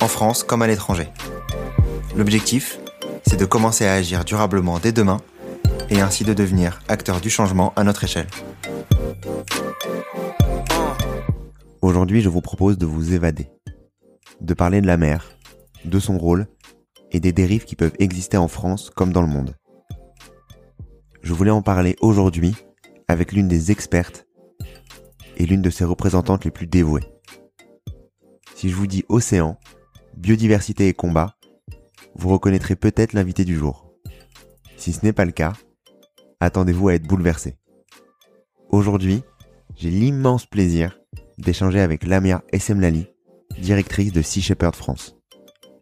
en France comme à l'étranger. L'objectif, c'est de commencer à agir durablement dès demain et ainsi de devenir acteur du changement à notre échelle. Aujourd'hui, je vous propose de vous évader, de parler de la mer, de son rôle et des dérives qui peuvent exister en France comme dans le monde. Je voulais en parler aujourd'hui avec l'une des expertes et l'une de ses représentantes les plus dévouées. Si je vous dis océan, biodiversité et combat, vous reconnaîtrez peut-être l'invité du jour. Si ce n'est pas le cas, attendez-vous à être bouleversé. Aujourd'hui, j'ai l'immense plaisir d'échanger avec Lamia Essemlali, directrice de Sea Shepherd France.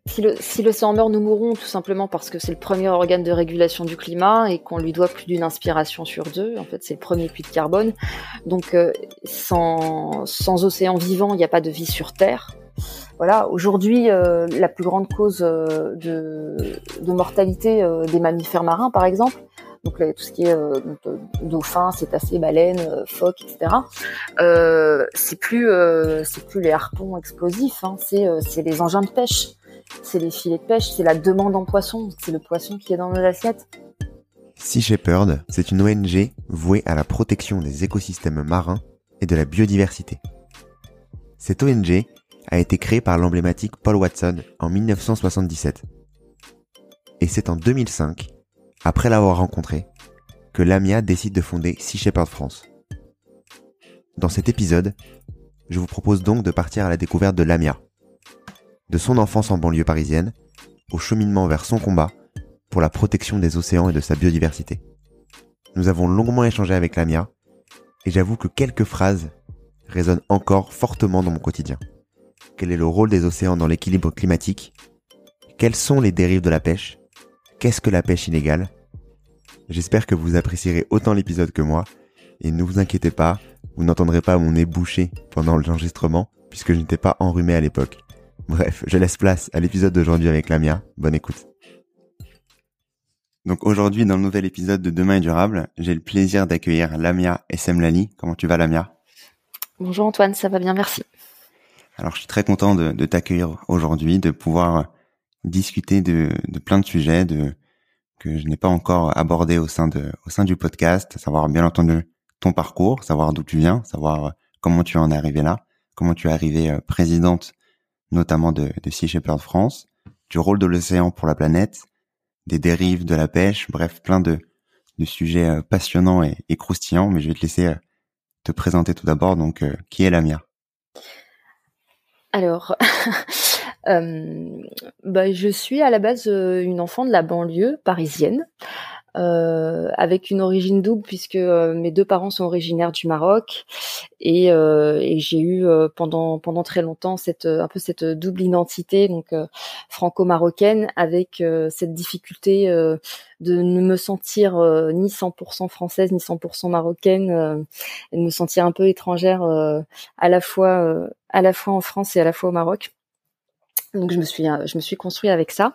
Si l'océan meurt, nous mourrons tout simplement parce que c'est le premier organe de régulation du climat et qu'on lui doit plus d'une inspiration sur deux. En fait, c'est le premier puits de carbone. Donc, euh, sans, sans océan vivant, il n'y a pas de vie sur Terre. Voilà, aujourd'hui, euh, la plus grande cause euh, de, mortalité des mammifères marins, par exemple, donc tout ce qui est euh, dauphin, cétacés, baleines, phoques, etc. c'est plus plus les harpons explosifs, hein, c'est c'est les engins de pêche c'est les filets de pêche, c'est la demande en poisson, c'est le poisson qui est dans nos assiettes. Sea Shepherd, c'est une ONG vouée à la protection des écosystèmes marins et de la biodiversité. Cette ONG a été créée par l'emblématique Paul Watson en 1977. Et c'est en 2005, après l'avoir rencontré, que Lamia décide de fonder Sea Shepherd France. Dans cet épisode, je vous propose donc de partir à la découverte de Lamia, de son enfance en banlieue parisienne au cheminement vers son combat pour la protection des océans et de sa biodiversité. Nous avons longuement échangé avec Lamia et j'avoue que quelques phrases résonnent encore fortement dans mon quotidien. Quel est le rôle des océans dans l'équilibre climatique? Quelles sont les dérives de la pêche? Qu'est-ce que la pêche illégale J'espère que vous apprécierez autant l'épisode que moi et ne vous inquiétez pas, vous n'entendrez pas mon nez bouché pendant l'enregistrement puisque je n'étais pas enrhumé à l'époque. Bref, je laisse place à l'épisode d'aujourd'hui avec Lamia. Bonne écoute. Donc aujourd'hui, dans le nouvel épisode de Demain est durable, j'ai le plaisir d'accueillir Lamia Essemlali. Comment tu vas, Lamia? Bonjour Antoine, ça va bien, merci. Alors, je suis très content de, t'accueillir aujourd'hui, de pouvoir discuter de, plein de sujets de, que je n'ai pas encore abordés au sein, de, au sein du podcast, savoir bien entendu ton parcours, savoir d'où tu viens, savoir comment tu en es arrivé là, comment tu es arrivée euh, présidente notamment de, de Sea Shepherd France, du rôle de l'océan pour la planète, des dérives de la pêche, bref, plein de, de sujets euh, passionnants et, et, croustillants. Mais je vais te laisser euh, te présenter tout d'abord. Donc, qui est Lamia? Alors, bah, je suis à la base une enfant de la banlieue parisienne. Euh, avec une origine double puisque euh, mes deux parents sont originaires du Maroc et, euh, et j'ai eu pendant pendant très longtemps cette un peu cette double identité donc franco-marocaine avec cette difficulté de ne me sentir ni 100% française ni 100% marocaine et de me sentir un peu étrangère à la fois à la fois en France et à la fois au Maroc. Donc je me suis je me suis construit avec ça.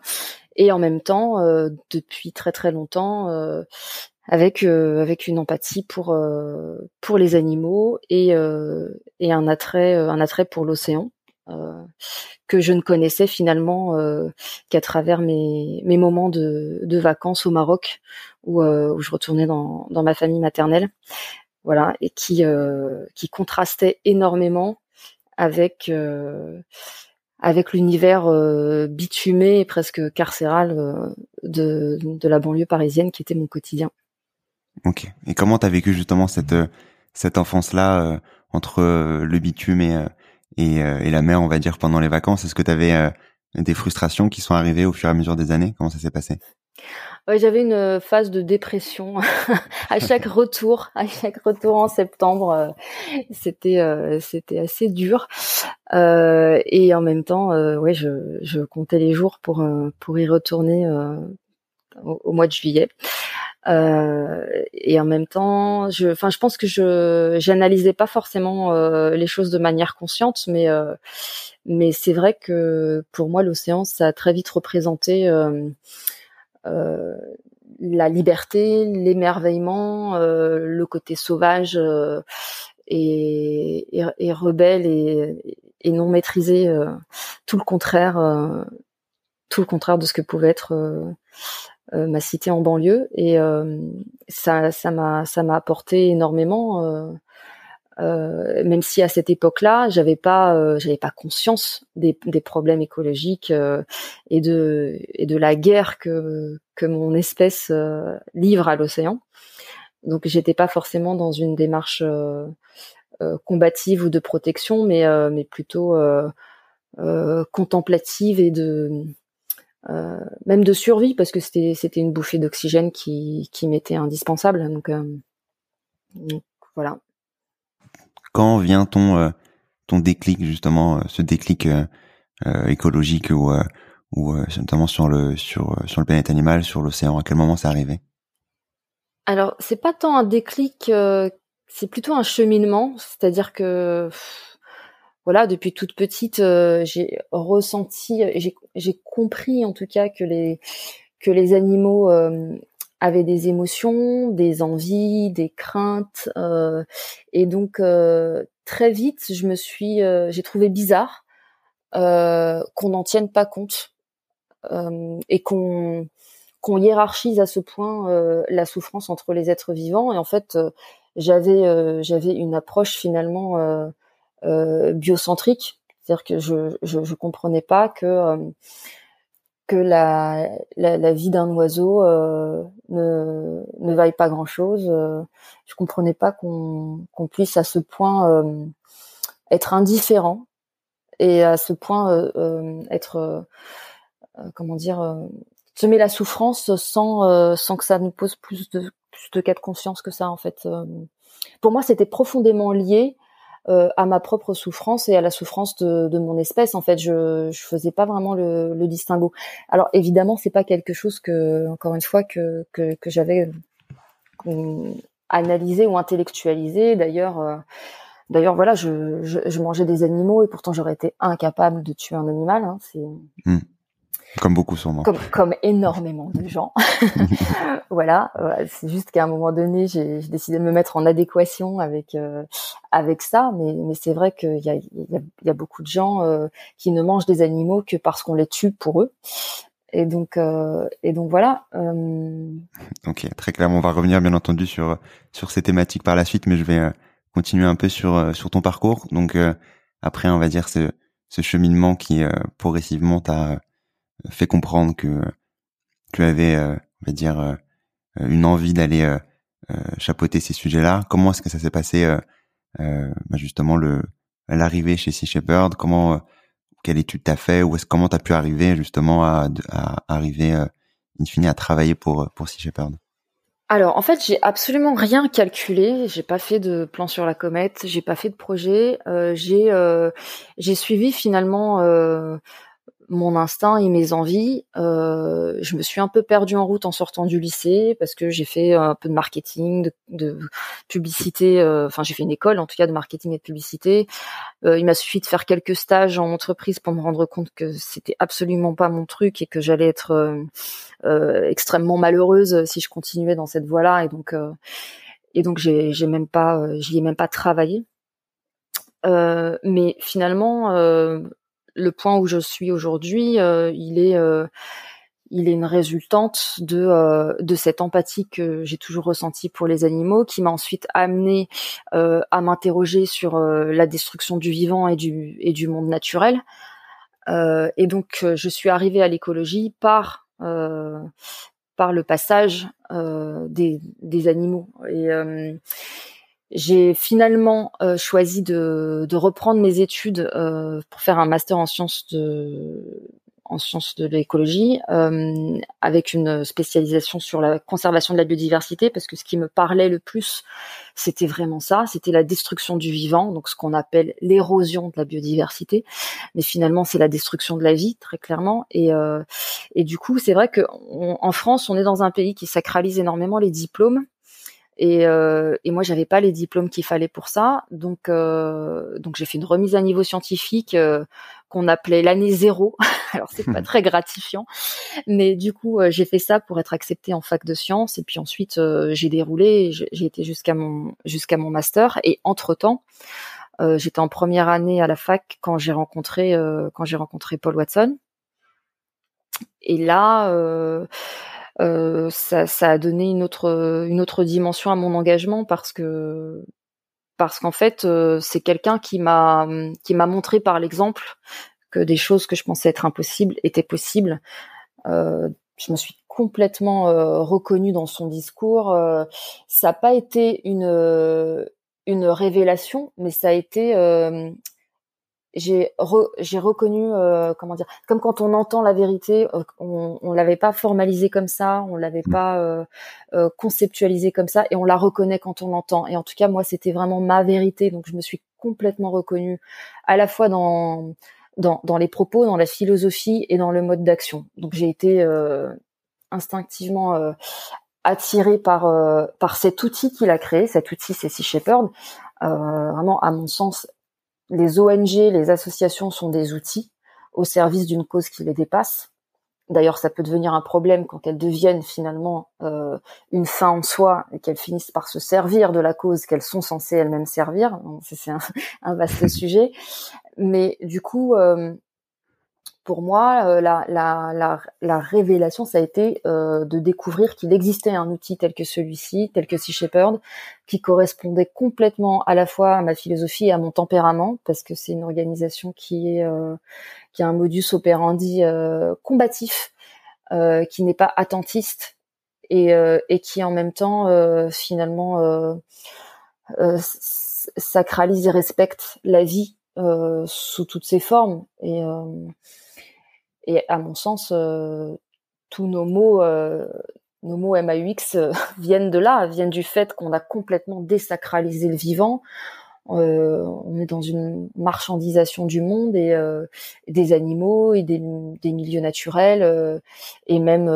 Et en même temps euh, depuis très très longtemps euh, avec euh, avec une empathie pour pour les animaux et et un attrait un attrait pour l'océan que je ne connaissais finalement qu'à travers mes mes moments de de vacances au Maroc où où je retournais dans dans ma famille maternelle. Voilà. Et qui qui contrastait énormément avec avec l'univers euh, bitumé et presque carcéral euh, de, de la banlieue parisienne qui était mon quotidien. Ok. Et comment t'as vécu justement cette euh, cette enfance-là entre le bitume et, et, et la mer, on va dire, pendant les vacances? Est-ce que t'avais des frustrations qui sont arrivées au fur et à mesure des années? Comment ça s'est passé? J'avais une phase de dépression à chaque retour, à chaque retour en septembre. Euh, c'était euh, c'était assez dur euh, et en même temps, ouais, je, je comptais les jours pour pour y retourner au, mois de juillet. et en même temps, je, enfin, je pense que je j'analysais pas forcément les choses de manière consciente, mais mais c'est vrai que pour moi, l'océan, ça a très vite représenté euh, la liberté, l'émerveillement, euh, le côté sauvage euh, et, et, rebelle et, et, non maîtrisé, tout le contraire, tout le contraire de ce que pouvait être ma cité en banlieue. Et ça, ça m'a, ça m'a apporté énormément. Euh, même si à cette époque-là, j'avais pas, euh, j'avais pas conscience des, des problèmes écologiques euh, et de et de la guerre que que mon espèce livre à l'océan. Donc j'étais pas forcément dans une démarche combative ou de protection, mais mais plutôt contemplative et de même de survie parce que c'était c'était une bouffée d'oxygène qui qui m'était indispensable. donc voilà quand vient ton euh, ton déclic justement, euh, ce déclic euh, écologique ou notamment sur le sur sur le planète animal, sur l'océan À quel moment c'est arrivé Alors c'est pas tant un déclic, c'est plutôt un cheminement. C'est-à-dire que voilà, depuis toute petite, j'ai ressenti, j'ai compris en tout cas que les que les animaux avait des émotions, des envies, des craintes, euh, et donc euh, très vite, je me suis, euh, j'ai trouvé bizarre qu'on n'en tienne pas compte et qu'on qu'on hiérarchise à ce point la souffrance entre les êtres vivants. Et en fait, j'avais j'avais une approche finalement biocentrique, c'est-à-dire que je, je je comprenais pas que que la, la, la vie d'un oiseau euh, ne, ne vaille pas grand-chose. Euh, je comprenais pas qu'on qu'on puisse à ce point euh, être indifférent et à ce point euh, euh être comment dire semer la souffrance sans sans que ça nous pose plus de plus de cas de conscience que ça en fait. pour moi, c'était profondément lié euh, à ma propre souffrance et à la souffrance de, de mon espèce. En fait, je je faisais pas vraiment le, le distinguo. Alors évidemment, c'est pas quelque chose que, encore une fois, que que, que j'avais euh, analysé ou intellectualisé. D'ailleurs. Euh, d'ailleurs, voilà, je, je, je, mangeais des animaux et pourtant j'aurais été incapable de tuer un animal. Hein, c'est hmm. Comme beaucoup sûrement. Comme, comme énormément de gens. voilà, c'est juste qu'à un moment donné, j'ai décidé de me mettre en adéquation avec euh, avec ça, mais, mais c'est vrai qu'il y a, y, a, y a beaucoup de gens euh, qui ne mangent des animaux que parce qu'on les tue pour eux. Et donc euh, et donc voilà. Ok, très clairement, on va revenir bien entendu sur sur ces thématiques par la suite, mais je vais continuer un peu sur sur ton parcours. Donc après, on va dire ce ce cheminement qui progressivement t'a fait comprendre que tu avais, euh, on va dire, euh, une envie d'aller euh, chapeauter ces sujets-là. Comment est-ce que ça s'est passé bah justement l'arrivée chez Sea Shepherd? Comment quelle étude t'as fait? Ou est-ce comment t'as pu arriver justement à, arriver in fine à travailler pour pour Sea Shepherd? Alors en fait j'ai absolument rien calculé, j'ai pas fait de plan sur la comète, j'ai pas fait de projet, j'ai j'ai suivi finalement mon instinct et mes envies. Euh, je me suis un peu perdue en route en sortant du lycée parce que j'ai fait un peu de marketing, de, publicité. Euh, enfin, j'ai fait une école en tout cas de marketing et de publicité. Euh, il m'a suffi de faire quelques stages en entreprise pour me rendre compte que c'était absolument pas mon truc et que j'allais être extrêmement malheureuse si je continuais dans cette voie-là. Et donc, et donc j'ai, même pas, j'y ai même pas travaillé. mais finalement, le point où je suis aujourd'hui, euh, il est euh, il est une résultante de euh, de cette empathie que j'ai toujours ressentie pour les animaux, qui m'a ensuite amené à m'interroger sur la destruction du vivant et du monde naturel. et donc je suis arrivée à l'écologie par le passage des animaux j'ai finalement euh, choisi de, de, reprendre mes études euh, pour faire un master en sciences de en sciences de l'écologie, euh, avec une spécialisation sur la conservation de la biodiversité, parce que ce qui me parlait le plus, c'était vraiment ça, c'était la destruction du vivant, donc ce qu'on appelle l'érosion de la biodiversité, mais finalement c'est la destruction de la vie très clairement. Et, euh, et du coup, c'est vrai que en France, on est dans un pays qui sacralise énormément les diplômes. Et, euh, et moi, j'avais pas les diplômes qu'il fallait pour ça, donc euh, donc j'ai fait une remise à niveau scientifique euh, qu'on appelait l'année zéro. Alors c'est pas très gratifiant, mais du coup euh, j'ai fait ça pour être acceptée en fac de sciences. Et puis ensuite euh, j'ai déroulé, j'ai été jusqu'à mon jusqu'à mon master. Et entre temps, euh, j'étais en première année à la fac quand j'ai rencontré quand j'ai rencontré Paul Watson. Et là euh, ça, ça, a donné une autre une autre dimension à mon engagement parce que parce qu'en fait euh, c'est quelqu'un qui m'a qui m'a montré par l'exemple que des choses que je pensais être impossibles étaient possibles. Euh, je me suis complètement euh, reconnue dans son discours. Euh, ça n'a pas été une une révélation, mais ça a été j'ai j'ai reconnu euh, comment dire comme quand on entend la vérité euh, on, on l'avait pas formalisé comme ça on l'avait mmh. pas euh, euh, conceptualisé comme ça et on la reconnaît quand on l'entend. Et en tout cas moi c'était vraiment ma vérité. Donc je me suis complètement reconnue à la fois dans dans, dans les propos dans la philosophie et dans le mode d'action. Donc j'ai été instinctivement attirée par par cet outil qu'il a créé cet outil c'est Shepherd. Vraiment à mon sens les ONG, les associations sont des outils au service d'une cause qui les dépasse. D'ailleurs, ça peut devenir un problème quand elles deviennent finalement euh, une fin en soi et qu'elles finissent par se servir de la cause qu'elles sont censées elles-mêmes servir. C'est un, un, vaste sujet. Mais du coup, euh, pour moi, euh, la, la, la, la, révélation, ça a été euh, de découvrir qu'il existait un outil tel que celui-ci, tel que Sea Shepherd, qui correspondait complètement à la fois à ma philosophie et à mon tempérament, parce que c'est une organisation qui euh, a un modus operandi combatif, qui n'est pas attentiste et, qui en même temps finalement sacralise et respecte la vie sous toutes ses formes et à mon sens, euh, tous nos mots, euh, nos mots MAUX euh, viennent de là, viennent du fait qu'on a complètement désacralisé le vivant. on est dans une marchandisation du monde et des animaux et des, milieux naturels et même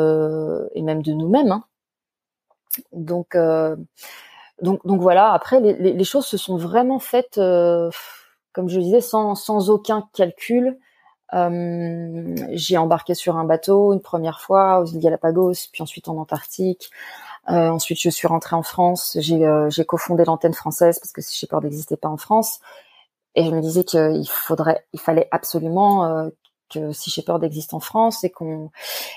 et même de nous-mêmes. Hein. Donc donc donc voilà. Après, les, les, choses se sont vraiment faites, comme je disais, sans sans aucun calcul euh, j'ai embarqué sur un bateau une première fois aux îles Galapagos, puis ensuite en Antarctique. Euh, ensuite, je suis rentrée en France. J'ai euh, cofondé l'antenne française parce que Sea Shepherd n'existait pas en France. Et je me disais qu'il faudrait, il fallait absolument que Sea Shepherd existe en France et qu'on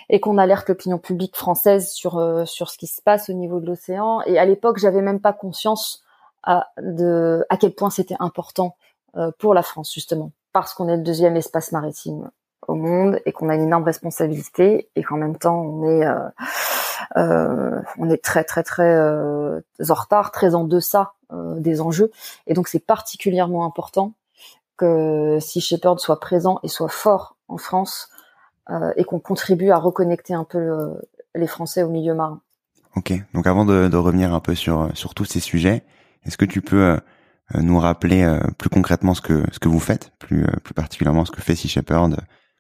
et qu'on alerte l'opinion publique française sur sur ce qui se passe au niveau de l'océan. Et à l'époque, j'avais même pas conscience à, de à quel point c'était important pour la France justement parce qu'on est le deuxième espace maritime au monde et qu'on a une énorme responsabilité et qu'en même temps on est euh, euh, on est très très très euh, en retard, très en deçà des enjeux et donc c'est particulièrement important que si Shepard soit présent et soit fort en France et qu'on contribue à reconnecter un peu les Français au milieu marin. Ok, donc avant de, de, revenir un peu sur sur tous ces sujets, est-ce que tu peux nous rappeler euh, plus concrètement ce que ce que vous faites, plus euh, plus particulièrement ce que fait Sea Shepherd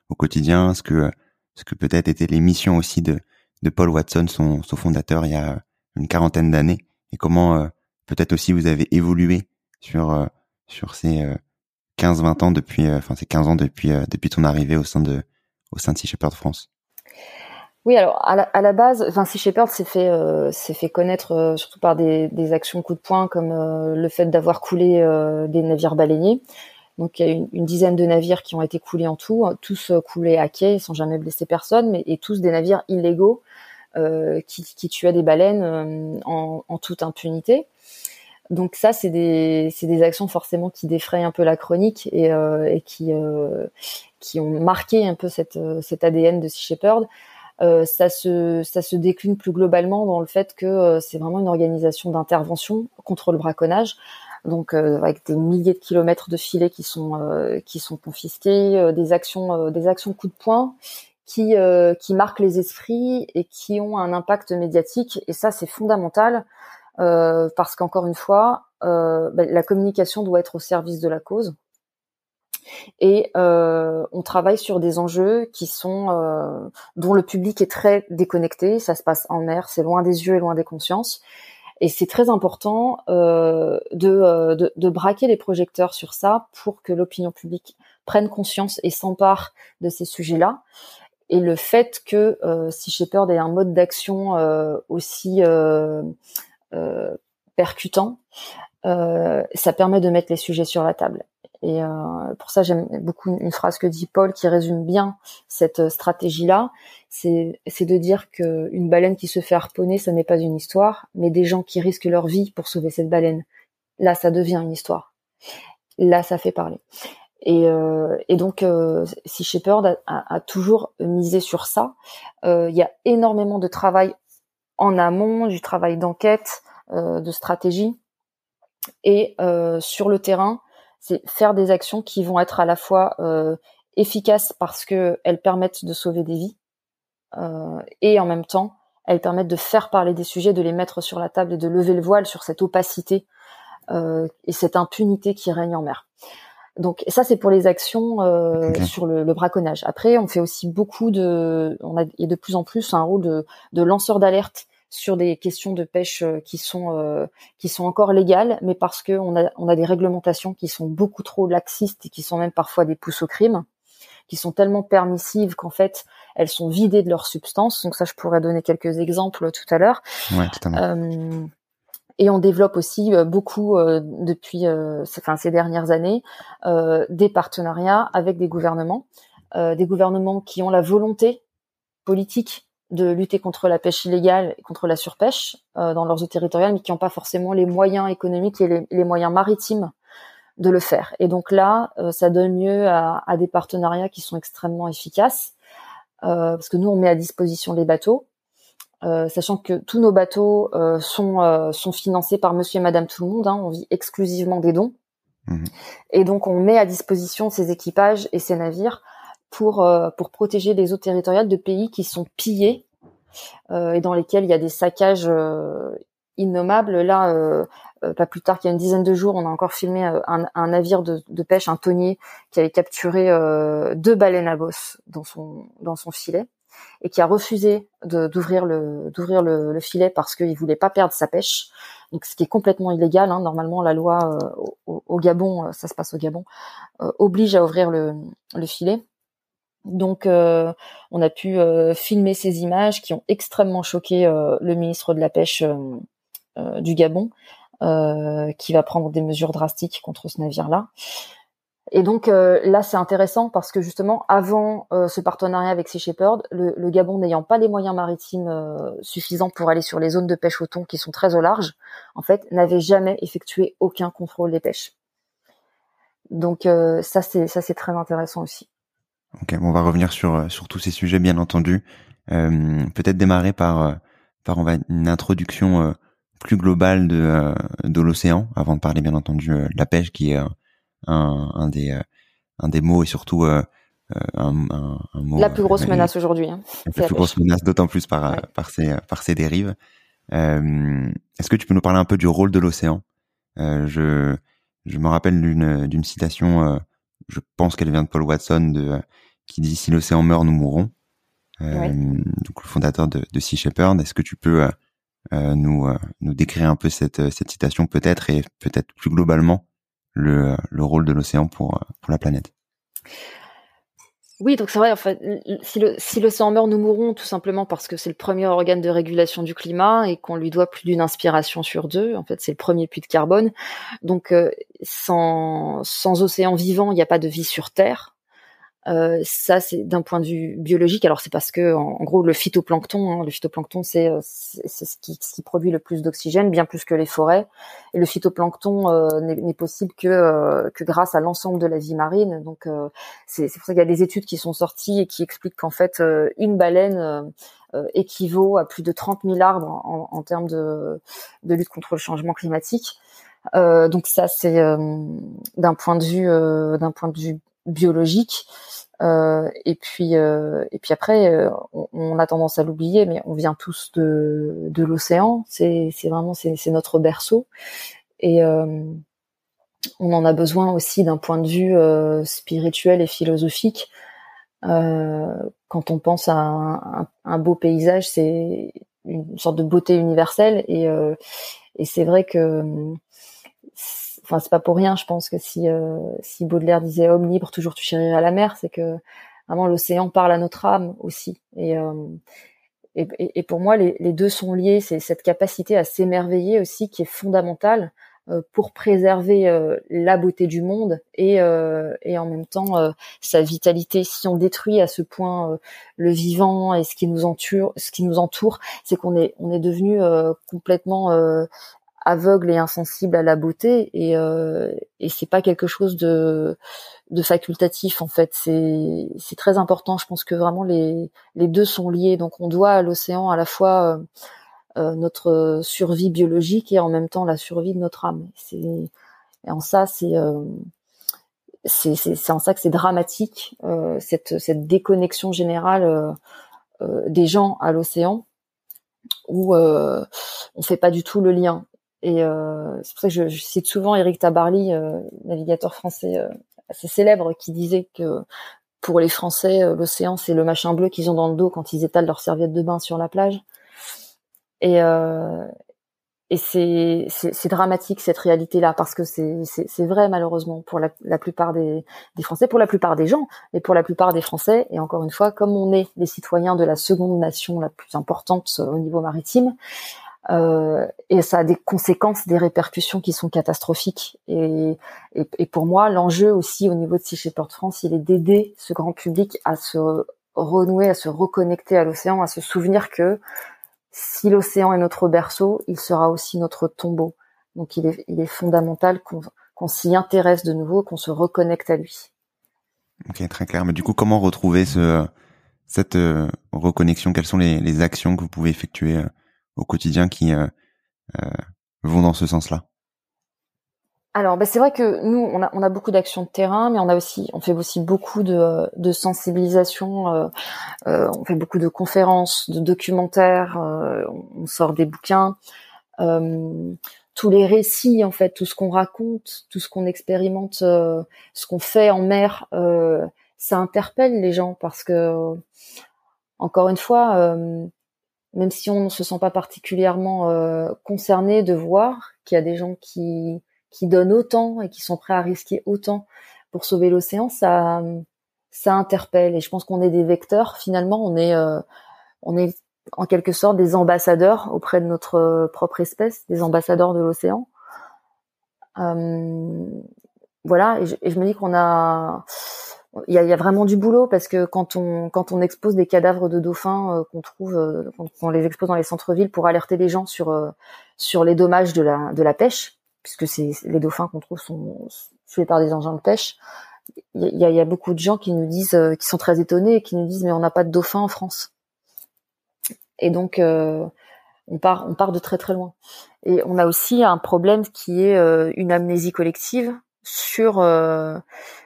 au quotidien, ce que ce que peut-être étaient les missions aussi de de Paul Watson, son, son fondateur, il y a une quarantaine d'années, et comment peut-être aussi vous avez évolué sur sur ces 15-20 ans depuis, enfin ces 15 ans depuis depuis ton arrivée au sein de au sein de Sea Shepherd France. Oui, alors à la, à la base, Vinci Shepard s'est fait euh, s'est fait connaître euh, surtout par des, des actions coup de poing comme euh, le fait d'avoir coulé euh, des navires baleiniers. Donc il y a une, une, dizaine de navires qui ont été coulés en tout, tous coulés à quai sans jamais blesser personne, mais et tous des navires illégaux qui, qui tuaient des baleines en, en, toute impunité. Donc ça, c'est des, des actions forcément qui défrayent un peu la chronique et, et qui, qui ont marqué un peu cette, cet ADN de Sea Shepherd. Euh, ça se ça se décline plus globalement dans le fait que euh, c'est vraiment une organisation d'intervention contre le braconnage. donc avec des milliers de kilomètres de filets qui sont qui sont confisqués, des actions des actions coup de poing qui qui marquent les esprits et qui ont un impact médiatique. Et ça, c'est fondamental parce qu'encore une fois, bah, la communication doit être au service de la cause. Et euh, on travaille sur des enjeux qui sont euh, dont le public est très déconnecté. Ça se passe en mer, c'est loin des yeux et loin des consciences. Et c'est très important euh, de, de, de, braquer les projecteurs sur ça pour que l'opinion publique prenne conscience et s'empare de ces sujets-là. Et le fait que euh, Sea Shepherd ait un mode d'action euh, aussi euh, percutant, ça permet de mettre les sujets sur la table. Et euh, pour ça, j'aime beaucoup une phrase que dit Paul qui résume bien cette euh, stratégie-là. C'est, de dire qu'une baleine qui se fait harponner, ça n'est pas une histoire, mais des gens qui risquent leur vie pour sauver cette baleine. Là, ça devient une histoire. Là, ça fait parler. Et, euh, et donc, euh, si Shepard a, a, toujours misé sur ça, euh, il y a énormément de travail en amont, du travail d'enquête, de stratégie, et sur le terrain, c'est faire des actions qui vont être à la fois euh, efficaces parce qu'elles permettent de sauver des vies euh, et en même temps elles permettent de faire parler des sujets, de les mettre sur la table et de lever le voile sur cette opacité euh, et cette impunité qui règne en mer. Donc ça c'est pour les actions sur le, braconnage. Après on fait aussi beaucoup de, on a et de plus en plus un rôle de, de lanceur d'alerte sur des questions de pêche euh, qui sont euh, qui sont encore légales, mais parce que on a on a des réglementations qui sont beaucoup trop laxistes et qui sont même parfois des pousses au crime, qui sont tellement permissives qu'en fait elles sont vidées de leur substance. Donc ça, je pourrais donner quelques exemples tout à l'heure. Ouais, euh, et on développe aussi beaucoup depuis enfin, ces dernières années des partenariats avec des gouvernements, des gouvernements qui ont la volonté politique de lutter contre la pêche illégale et contre la surpêche euh, dans leurs eaux territoriales, mais qui n'ont pas forcément les moyens économiques et les, moyens maritimes de le faire. Et donc là, euh, ça donne lieu à, des partenariats qui sont extrêmement efficaces, euh, parce que nous, on met à disposition les bateaux, sachant que tous nos bateaux sont, sont financés par monsieur et madame tout le monde, hein, on vit exclusivement des dons. Mmh. Et donc, on met à disposition ces équipages et ces navires pour euh, pour protéger les eaux territoriales de pays qui sont pillés euh, et dans lesquels il y a des saccages euh, innommables. Là, pas plus tard qu'il y a une dizaine de jours, on a encore filmé un, navire de, pêche, un tonnier, qui avait capturé deux baleines à bosse dans son dans son filet et qui a refusé d'ouvrir le le, le, filet parce qu'il voulait pas perdre sa pêche. Donc, ce qui est complètement illégal. Hein. Normalement, la loi au, au, Gabon, ça se passe au Gabon, oblige à ouvrir le, le filet. Donc, euh, on a pu euh, filmer ces images qui ont extrêmement choqué euh, le ministre de la Pêche du Gabon, qui va prendre des mesures drastiques contre ce navire-là. Et donc là, c'est intéressant parce que justement, avant ce partenariat avec Sea Shepherd, le, Gabon n'ayant pas les moyens maritimes suffisants pour aller sur les zones de pêche au thon qui sont très au large, en fait, n'avait jamais effectué aucun contrôle des pêches. Donc ça, ça, c'est très intéressant aussi. Ok, on va revenir sur euh, sur tous ces sujets bien entendu. Euh, Peut-être démarrer par euh, par on va une introduction euh, plus globale de de l'océan avant de parler bien entendu de la pêche qui est un, un des un des mots et surtout un, un, un, mot la plus grosse menace aujourd'hui. Hein, la plus grosse menace, d'autant plus par par ces par ces dérives. Est-ce que tu peux nous parler un peu du rôle de l'océan? Je je me rappelle d'une d'une citation je pense qu'elle vient de Paul Watson, de, qui dit si l'océan meurt, nous mourrons. Euh, donc le fondateur de, de Sea Shepherd. Est-ce que tu peux euh, euh nous nous décrire un peu cette cette citation peut-être et peut-être plus globalement le le rôle de l'océan pour pour la planète? Oui, donc c'est vrai. En fait, si le si l'océan meurt, nous mourrons tout simplement parce que c'est le premier organe de régulation du climat et qu'on lui doit plus d'une inspiration sur deux. En fait, c'est le premier puits de carbone. Donc, sans sans océan vivant, il n'y a pas de vie sur Terre. Euh, ça, c'est d'un point de vue biologique. Alors, c'est parce que, en, gros, le phytoplancton, hein, le phytoplancton, c'est euh, c'est ce qui, ce qui produit le plus d'oxygène, bien plus que les forêts. Et le phytoplancton euh, n'est possible que que grâce à l'ensemble de la vie marine. Donc, c'est pour ça qu'il y a des études qui sont sorties et qui expliquent qu'en fait, une baleine équivaut à plus de 30 000 arbres en, en termes de, de lutte contre le changement climatique. donc ça, c'est d'un point de vue d'un point de vue biologique. et puis et puis après, on, on, a tendance à l'oublier, mais on vient tous de de l'océan. C'est c'est vraiment c'est c'est notre berceau. Et on en a besoin aussi d'un point de vue spirituel et philosophique. Euh, quand on pense à un, un beau paysage, c'est une sorte de beauté universelle et, euh, et c'est vrai que enfin c'est pas pour rien je pense que si euh, si Baudelaire disait homme libre toujours tu chérirais la mer c'est que vraiment l'océan parle à notre âme aussi et euh, et, et, pour moi les, deux sont liés c'est cette capacité à s'émerveiller aussi qui est fondamentale euh, pour préserver euh, la beauté du monde et, euh, et en même temps sa vitalité. Si on détruit à ce point le vivant et ce qui nous entoure, ce qui nous entoure, c'est qu'on est on est devenu complètement aveugle et insensible à la beauté et euh, et c'est pas quelque chose de de facultatif en fait c'est c'est très important je pense que vraiment les les deux sont liés donc on doit à l'océan à la fois euh, notre survie biologique et en même temps la survie de notre âme. C'est et en ça c'est euh, c'est c'est en ça que c'est dramatique euh, cette cette déconnexion générale des gens à l'océan où on fait pas du tout le lien. Et c'est pour ça que je, cite souvent Eric Tabarly, navigateur français assez célèbre, qui disait que pour les Français, l'océan c'est le machin bleu qu'ils ont dans le dos quand ils étalent leur serviette de bain sur la plage. Et, euh, c'est, dramatique cette réalité-là parce que c'est, vrai malheureusement pour la, la plupart des, des, Français, pour la plupart des gens et pour la plupart des Français. Et encore une fois, comme on est les citoyens de la seconde nation la plus importante au niveau maritime, euh, et ça a des conséquences, des répercussions qui sont catastrophiques. Et, pour moi, l'enjeu aussi au niveau de Sea Shepherd France, il est d'aider ce grand public à se renouer, à se reconnecter à l'océan, à se souvenir que si l'océan est notre berceau, il sera aussi notre tombeau. Donc il est, fondamental qu'on s'y intéresse de nouveau, qu'on se reconnecte à lui. Ok, très clair. Mais du coup, comment retrouver ce, cette euh, reconnexion? Quelles sont les, les, actions que vous pouvez effectuer euh, au quotidien qui euh, vont dans ce sens-là alors, bah, c'est vrai que nous, on a, beaucoup d'actions de terrain, mais on a aussi, on fait aussi beaucoup de, sensibilisation. Euh, euh, on fait beaucoup de conférences, de documentaires. Euh, on sort des bouquins, tous les récits en fait, tout ce qu'on raconte, tout ce qu'on expérimente, ce qu'on fait en mer, ça interpelle les gens parce que, encore une fois, même si on ne se sent pas particulièrement concerné de voir qu'il y a des gens qui qui donnent autant et qui sont prêts à risquer autant pour sauver l'océan, ça, ça interpelle. Et je pense qu'on est des vecteurs. Finalement, on est, euh, on est en quelque sorte des ambassadeurs auprès de notre propre espèce, des ambassadeurs de l'océan. Euh, voilà. Et je, me dis qu'on a, il y a, vraiment du boulot parce que quand on quand on expose des cadavres de dauphins euh, qu'on trouve, quand on les expose dans les centres-villes pour alerter les gens sur sur les dommages de la de la pêche, puisque c'est les dauphins qu'on trouve sont tués par des engins de pêche. Il y a, y a, beaucoup de gens qui nous disent, euh, qui sont très étonnés et qui nous disent mais on n'a pas de dauphins en France. Et donc euh, on part, on part de très très loin. Et on a aussi un problème qui est euh, une amnésie collective sur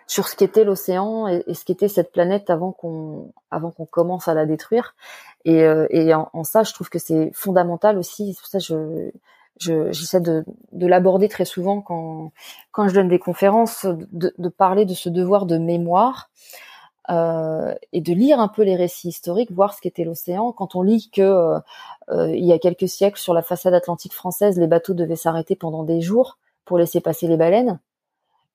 sur ce qu'était l'océan et, ce qu'était cette planète avant qu'on avant qu'on commence à la détruire. Et, et en, ça, je trouve que c'est fondamental aussi. C'est pour ça je j'essaie de, de l'aborder très souvent quand, quand je donne des conférences, de, de parler de ce devoir de mémoire euh, et de lire un peu les récits historiques, voir ce qu'était l'océan. Quand on lit que euh, euh, il y a quelques siècles, sur la façade atlantique française, les bateaux devaient s'arrêter pendant des jours pour laisser passer les baleines,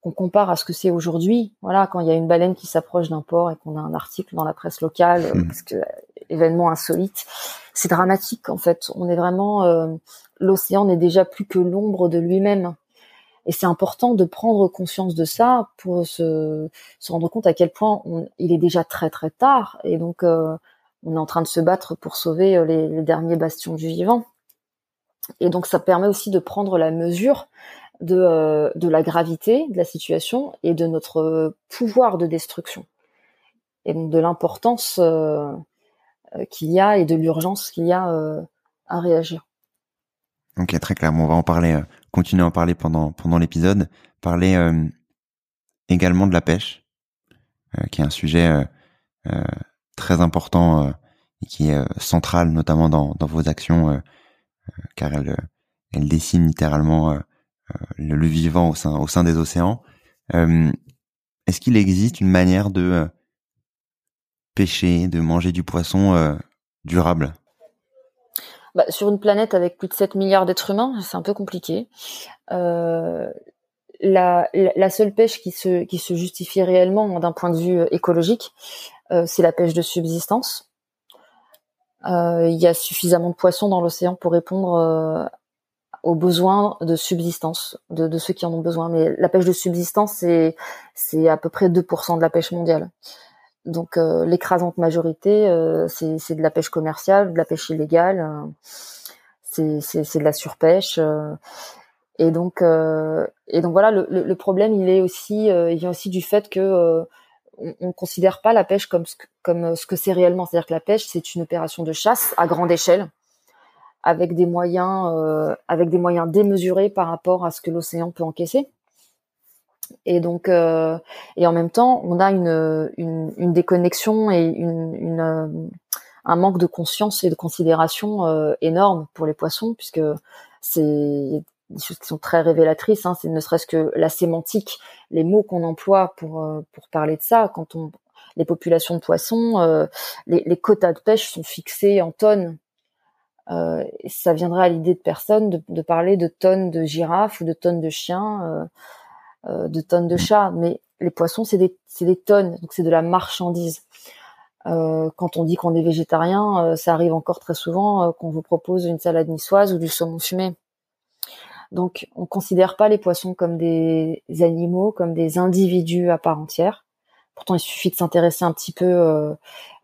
qu'on compare à ce que c'est aujourd'hui, voilà, quand il y a une baleine qui s'approche d'un port et qu'on a un article dans la presse locale, mmh. parce que événement insolite, c'est dramatique en fait. On est vraiment l'océan n'est déjà plus que l'ombre de lui-même. Et c'est important de prendre conscience de ça pour se, se rendre compte à quel point il est déjà très très tard. Et donc, euh, on est en train de se battre pour sauver euh, les, derniers bastions du vivant. Et donc, ça permet aussi de prendre la mesure de, euh, de la gravité de la situation et de notre pouvoir de destruction. Et donc, de l'importance qu'il y a et de l'urgence qu'il y a à réagir. Ok, très clair. on va en parler, continuer à en parler pendant pendant l'épisode. Parler également de la pêche, qui est un sujet très important et qui est central, notamment dans dans vos actions, car elle elle dessine littéralement le, le, vivant au sein des océans. Est-ce qu'il existe une manière de euh, pêcher, de manger du poisson euh, durable? Bah, Sur une planète avec plus de 7 milliards d'êtres humains, c'est un peu compliqué. Euh, la, seule pêche qui se, qui se justifie réellement d'un point de vue écologique, c'est la pêche de subsistance. Il y a suffisamment de poissons dans l'océan pour répondre aux besoins de subsistance de, ceux qui en ont besoin. Mais la pêche de subsistance, c'est à peu près 2% de la pêche mondiale. Donc euh, l'écrasante majorité, euh, c'est de la pêche commerciale, de la pêche illégale, euh, c'est de la surpêche. Euh. et donc et donc voilà, le, problème, il est aussi, il vient aussi du fait que on, on considère pas la pêche comme comme ce que c'est réellement. C'est-à-dire que la pêche, c'est une opération de chasse à grande échelle avec des moyens, euh, avec des moyens démesurés par rapport à ce que l'océan peut encaisser. Et donc, euh, et en même temps, on a une, une, une déconnexion et une, une euh, un manque de conscience et de considération euh, énorme pour les poissons, puisque c'est des choses qui sont très révélatrices. Hein, c'est ne serait-ce que la sémantique, les mots qu'on emploie pour euh, pour parler de ça. Quand on les populations de poissons, les, les quotas de pêche sont fixés en tonnes euh, ça viendrait à l'idée de personne de, de, parler de tonnes de girafes ou de tonnes de chiens, euh, euh de tonnes de chats. Mais les poissons, c'est des, des, tonnes, donc c'est de la marchandise. Euh, quand on dit qu'on est végétarien, euh, ça arrive encore très souvent qu'on vous propose une salade niçoise ou du saumon fumé. Donc, on considère pas les poissons comme des animaux, comme des individus à part entière. Pourtant, il suffit de s'intéresser un petit peu euh,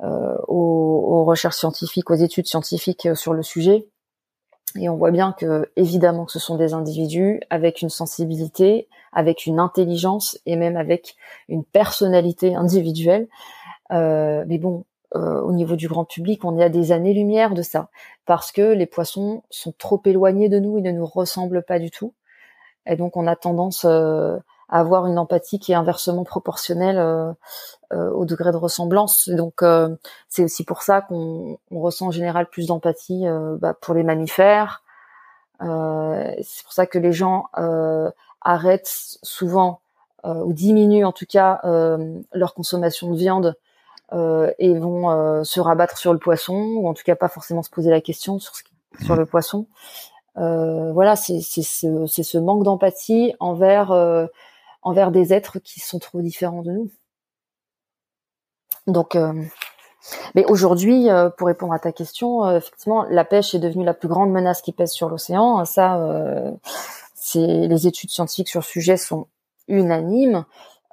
euh, aux, recherches scientifiques, aux études scientifiques euh, sur le sujet. Et on voit bien que, évidemment, ce sont des individus avec une sensibilité, avec une intelligence et même avec une personnalité individuelle. mais bon, au niveau du grand public, on est à des années-lumière de ça, parce que les poissons sont trop éloignés de nous, ils ne nous ressemblent pas du tout. Et donc, on a tendance avoir une empathie qui est inversement proportionnelle euh, euh, au degré de ressemblance. donc euh, c'est aussi pour ça qu'on ressent en général plus d'empathie bah, pour les mammifères. c'est pour ça que les gens arrêtent souvent ou diminuent en tout cas leur consommation de viande et vont se rabattre sur le poisson ou en tout cas pas forcément se poser la question sur, sur le poisson. voilà, c'est ce, ce, manque d'empathie envers envers des êtres qui sont trop différents de nous. Donc, euh, mais aujourd'hui, euh, pour répondre à ta question, euh, effectivement, la pêche est devenue la plus grande menace qui pèse sur l'océan. Ça, les études scientifiques sur le sujet sont unanimes.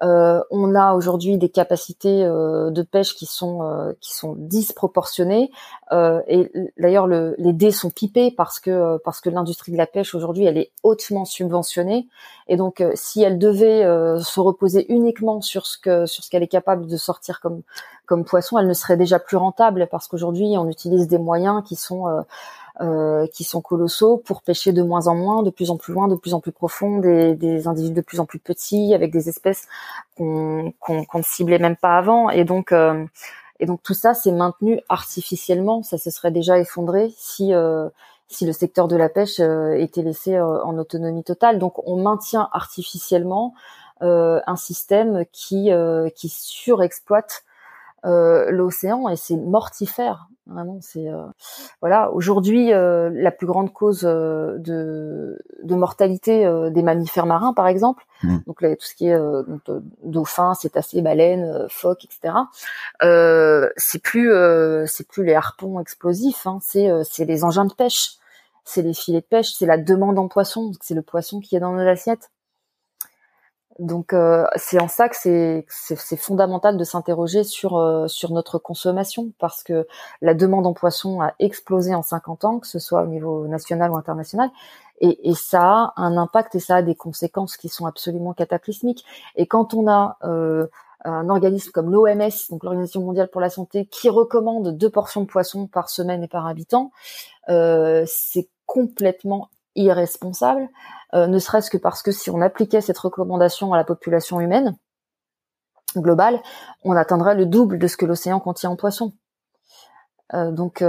Euh, on a aujourd'hui des capacités euh, de pêche qui sont euh, qui sont disproportionnées. Et d'ailleurs le, les dés sont pipés parce que parce que l'industrie de la pêche aujourd'hui elle est hautement subventionnée. Et donc si elle devait se reposer uniquement sur ce que sur ce qu'elle est capable de sortir comme comme poisson, elle ne serait déjà plus rentable parce qu'aujourd'hui on utilise des moyens qui sont euh, qui sont colossaux pour pêcher de moins en moins, de plus en plus loin, de plus en plus profond, des, des individus de plus en plus petits, avec des espèces qu'on ne ciblait même pas avant. Et donc, euh, et donc tout ça, c'est maintenu artificiellement. Ça se serait déjà effondré si euh, si le secteur de la pêche était laissé en autonomie totale. Donc, on maintient artificiellement un système qui qui surexploite l'océan et c'est mortifère. Vraiment, c'est euh, voilà. Aujourd'hui, euh, la plus grande cause euh, de, de mortalité des mammifères marins, par exemple, mmh. donc tout ce qui est dauphins, cétacés, baleines, phoques, etc. c'est plus c'est plus les harpons explosifs, hein, c'est c'est les engins de pêche, c'est les filets de pêche, c'est la demande en poisson, c'est le poisson qui est dans nos assiettes. Donc euh, c'est en ça que c'est fondamental de s'interroger sur euh, sur notre consommation parce que la demande en poisson a explosé en 50 ans, que ce soit au niveau national ou international, et, et ça a un impact et ça a des conséquences qui sont absolument cataclysmiques. Et quand on a euh, un organisme comme l'OMS, donc l'Organisation mondiale pour la santé, qui recommande deux portions de poisson par semaine et par habitant, c'est complètement irresponsable, ne serait-ce que parce que si on appliquait cette recommandation à la population humaine globale, on atteindrait le double de ce que l'océan contient en poissons. donc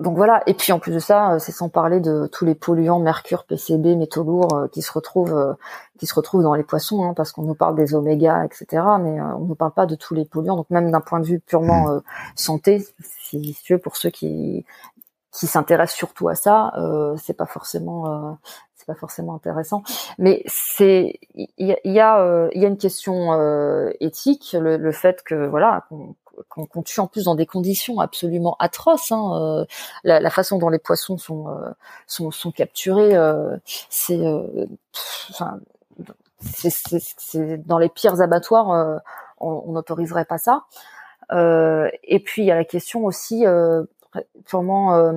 donc voilà. Et puis en plus de ça, euh, c'est sans parler de tous les polluants, mercure, PCB, métaux lourds euh, qui se retrouvent, euh, qui se retrouvent dans les poissons, hein, parce qu'on nous parle des oméga, etc. Mais on ne nous parle pas de tous les polluants. Donc même d'un point de vue purement mmh. santé, si tu veux, pour ceux qui qui s'intéressent surtout à ça, c'est pas forcément c'est pas forcément intéressant. Mais c'est il y a il y, a, y a une question éthique, le, le, fait que voilà qu'on tue en plus dans des conditions absolument atroces. Hein, euh, la, la, façon dont les poissons sont euh, sont, sont, capturés, euh, c'est enfin c'est dans les pires abattoirs, on n'autoriserait pas ça. et puis il y a la question aussi purement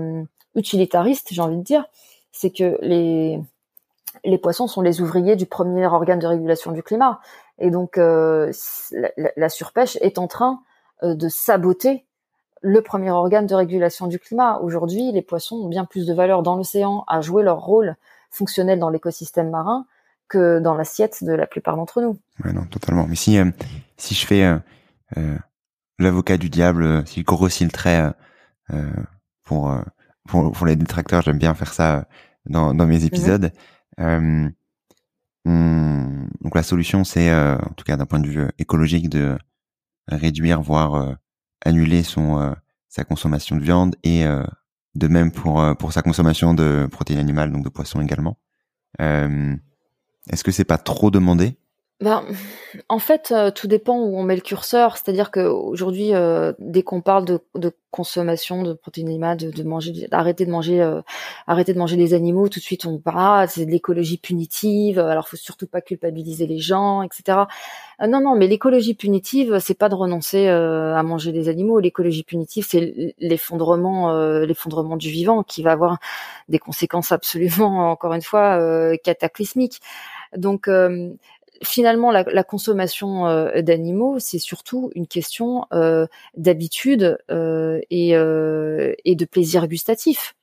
utilitariste, j'ai envie de dire, c'est que les les poissons sont les ouvriers du premier organe de régulation du climat. Et donc, la, la, surpêche est en train euh, de saboter le premier organe de régulation du climat. Aujourd'hui, les poissons ont bien plus de valeur dans l'océan à jouer leur rôle fonctionnel dans l'écosystème marin que dans l'assiette de la plupart d'entre nous. Ouais, non, totalement. Mais si euh, si je fais euh, l'avocat du diable, si je grossis le trait pour, pour, pour les détracteurs, j'aime bien faire ça dans dans mes épisodes. donc la solution, c'est en tout cas d'un point de vue écologique de réduire, voire euh, annuler son euh, sa consommation de viande et euh, de même pour pour sa consommation de protéines animales, donc de poissons également. Est-ce que c'est pas trop demandé? Ben, en fait, euh, tout dépend où on met le curseur. C'est-à-dire qu'aujourd'hui, euh, dès qu'on parle de, de, consommation de protéines animales, de, de manger, d'arrêter de manger, euh, arrêter de manger des animaux, tout de suite on parle, ah, c'est de l'écologie punitive. Alors, faut surtout pas culpabiliser les gens, etc. non, non, mais l'écologie punitive, c'est pas de renoncer à manger des animaux. L'écologie punitive, c'est l'effondrement, l'effondrement du vivant, qui va avoir des conséquences absolument, encore une fois, cataclysmiques. Donc finalement, la, la consommation euh, d'animaux, c'est surtout une question euh, d'habitude euh, et, euh, et, de plaisir gustatif.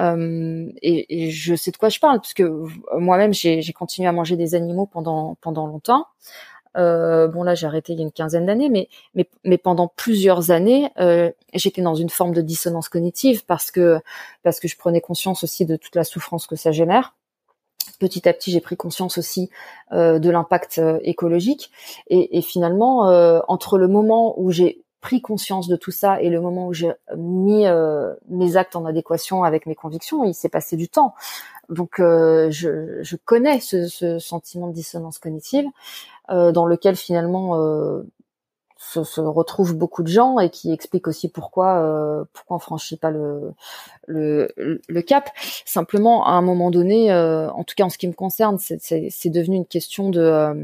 Et, et, je sais de quoi je parle, parce que moi-même, j'ai continué à manger des animaux pendant pendant longtemps. bon là, j'ai arrêté il y a une quinzaine d'années, mais, mais mais pendant plusieurs années, j'étais dans une forme de dissonance cognitive parce que parce que je prenais conscience aussi de toute la souffrance que ça génère petit à petit, j'ai pris conscience aussi euh, de l'impact euh, écologique. Et, et finalement, euh, entre le moment où j'ai pris conscience de tout ça et le moment où j'ai mis euh, mes actes en adéquation avec mes convictions, il s'est passé du temps. Donc, euh, je, je, connais ce, ce, sentiment de dissonance cognitive dans lequel finalement se, se retrouvent beaucoup de gens et qui explique aussi pourquoi euh, pourquoi on franchit pas le, le, le cap. Simplement, à un moment donné, euh, en tout cas en ce qui me concerne, c'est devenu une question de euh,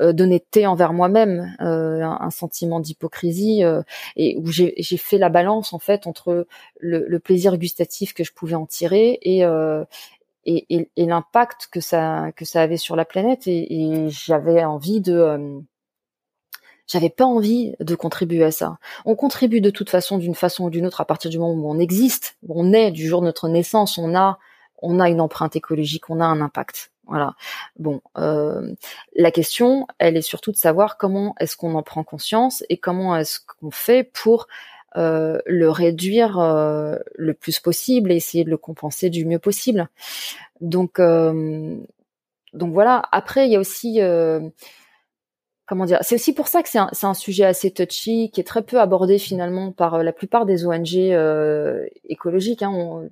euh, d'honnêteté envers moi-même, euh, un, un, sentiment d'hypocrisie et où j'ai fait la balance en fait entre le, le, plaisir gustatif que je pouvais en tirer et et, et, et l'impact que ça que ça avait sur la planète et, et j'avais envie de j'avais pas envie de contribuer à ça. On contribue de toute façon, d'une façon ou d'une autre, à partir du moment où on existe, où on est, du jour de notre naissance, on a, on a une empreinte écologique, on a un impact. Voilà. Bon, euh, la question, elle est surtout de savoir comment est-ce qu'on en prend conscience et comment est-ce qu'on fait pour euh, le réduire euh, le plus possible et essayer de le compenser du mieux possible. Donc, euh, donc voilà. Après, il y a aussi comment dire C'est aussi pour ça que c'est un, un, sujet assez touchy, qui est très peu abordé finalement par euh, la plupart des ONG euh, écologiques. Hein. On,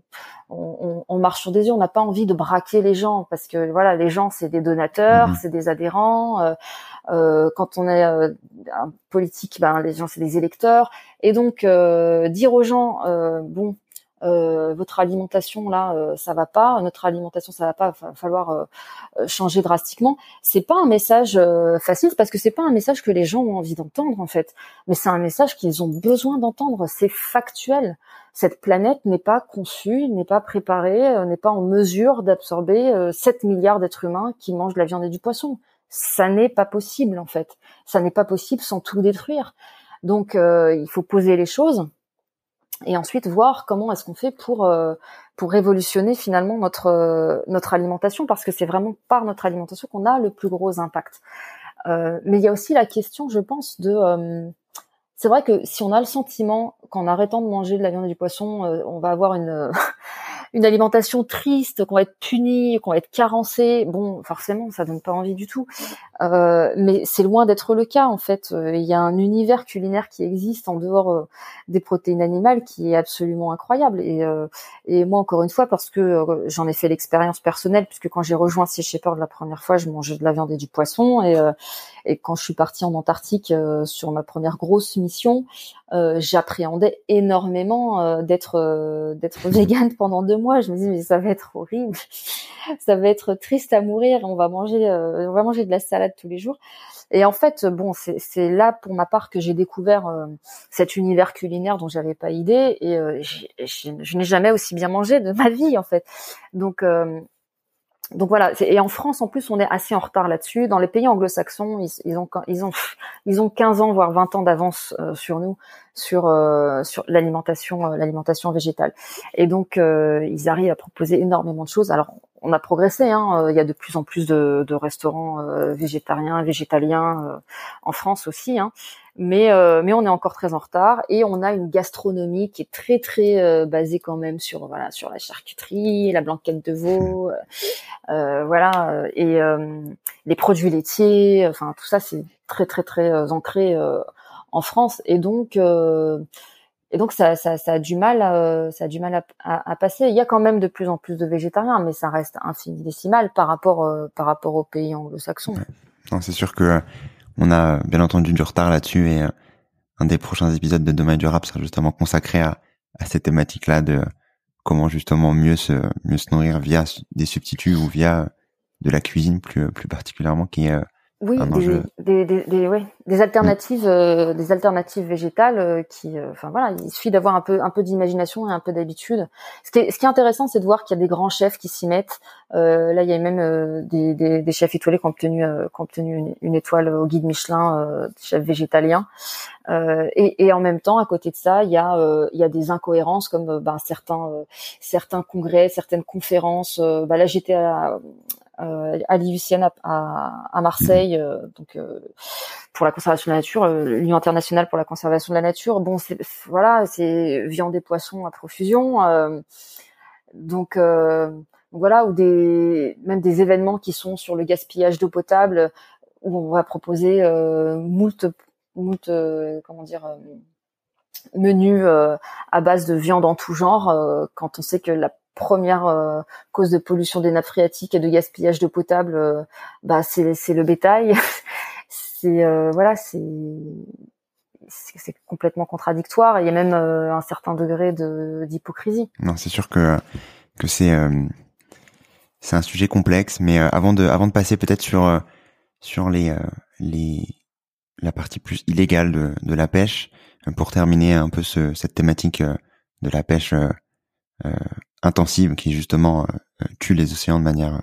on, on, marche sur des yeux, on n'a pas envie de braquer les gens parce que voilà, les gens c'est des donateurs, mmh c'est des adhérents. Euh, euh, quand on est euh, politique, ben les gens c'est des électeurs. Et donc dire aux gens, bon, euh, votre alimentation là euh, ça va pas. Notre alimentation ça va pas va falloir euh, changer drastiquement. C'est pas un message facile parce que c'est pas un message que les gens ont envie d'entendre en fait. Mais c'est un message qu'ils ont besoin d'entendre. C'est factuel. Cette planète n'est pas conçue n'est pas préparée n'est pas en mesure d'absorber 7 milliards d'êtres humains qui mangent de la viande et du poisson. Ça n'est pas possible en fait. Ça n'est pas possible sans tout détruire. Donc il faut poser les choses et ensuite voir comment est-ce qu'on fait pour pour révolutionner finalement notre notre alimentation parce que c'est vraiment par notre alimentation qu'on a le plus gros impact. mais il y a aussi la question, je pense, de c'est vrai que si on a le sentiment qu'en arrêtant de manger de la viande et du poisson, on va avoir une une alimentation triste, qu'on va être puni, qu'on va être carencé, bon, forcément, ça donne pas envie du tout. Euh, mais c'est loin d'être le cas en fait. Euh, il y a un univers culinaire qui existe en dehors euh, des protéines animales qui est absolument incroyable. Et, et moi, encore une fois, parce que j'en ai fait l'expérience personnelle, puisque quand j'ai rejoint Sea Shepherd la première fois, je mangeais de la viande et du poisson, et, et quand je suis partie en Antarctique sur ma première grosse mission, j'appréhendais énormément d'être d'être végane pendant deux mois. Je me dis mais ça va être horrible, ça va être triste à mourir. On va manger on va manger de la salade tous les jours. Et en fait, bon, c'est là pour ma part que j'ai découvert euh, cet univers culinaire dont j'avais pas idée et euh, je n'ai jamais aussi bien mangé de ma vie en fait. Donc euh, donc voilà, et en France en plus on est assez en retard là-dessus. Dans les pays anglo-saxons, ils, ont ils ont ils ont 15 ans voire 20 ans d'avance sur nous sur sur l'alimentation l'alimentation végétale. Et donc ils arrivent à proposer énormément de choses. Alors on a progressé. Hein. Euh, il y a de plus en plus de, restaurants euh, végétariens, végétaliens euh, en France aussi. Hein. Mais mais on est encore très en retard et on a une gastronomie qui est très très basée quand même sur voilà sur la charcuterie, la blanquette de veau, voilà et les produits laitiers. Enfin tout ça c'est très très très ancré en France et donc et donc ça, ça, ça, a du mal, euh, ça a du mal à, à, passer. Il y a quand même de plus en plus de végétariens, mais ça reste infini-décimal par rapport euh, par rapport aux pays anglo-saxons. Non, c'est sûr que euh, on a bien entendu du retard là-dessus et un des prochains épisodes de Demain durable sera justement consacré à, à cette thématique-là de comment justement mieux se mieux se nourrir via des substituts ou via de la cuisine plus plus particulièrement qui est oui, des, des, des, ouais, des alternatives, euh, des alternatives végétales euh, qui, euh, enfin voilà, il suffit d'avoir un peu, un peu d'imagination et un peu d'habitude. Ce qui est, ce qui est intéressant, c'est de voir qu'il y a des grands chefs qui s'y mettent. là, il y a même des, des, des, chefs étoilés qui ont obtenu, qui ont obtenu une, étoile au guide Michelin, chefs végétaliens. Et, et, en même temps, à côté de ça, il y a, il y a des incohérences comme ben, certains, certains congrès, certaines conférences. bah, là, j'étais à euh, à l'IUCN à, à, Marseille, euh, donc euh, pour la conservation de la nature, l'Union internationale pour la conservation de la nature. Bon, c'est voilà, c'est viande et poissons à profusion. donc voilà, ou même des événements qui sont sur le gaspillage d'eau potable, où on va proposer moult, moult comment dire menus à base de viande en tout genre, quand on sait que la première euh, cause de pollution des nappes phréatiques et de gaspillage d'eau potable, euh, bah c'est le bétail. c'est euh, voilà, c'est c'est complètement contradictoire. Et il y a même un certain degré de d'hypocrisie. Non, c'est sûr que que c'est c'est un sujet complexe. Mais avant de avant de passer peut-être sur sur les les la partie plus illégale de, de la pêche, pour terminer un peu ce, cette thématique de la pêche intensive qui justement euh, euh, tue les océans de manière euh,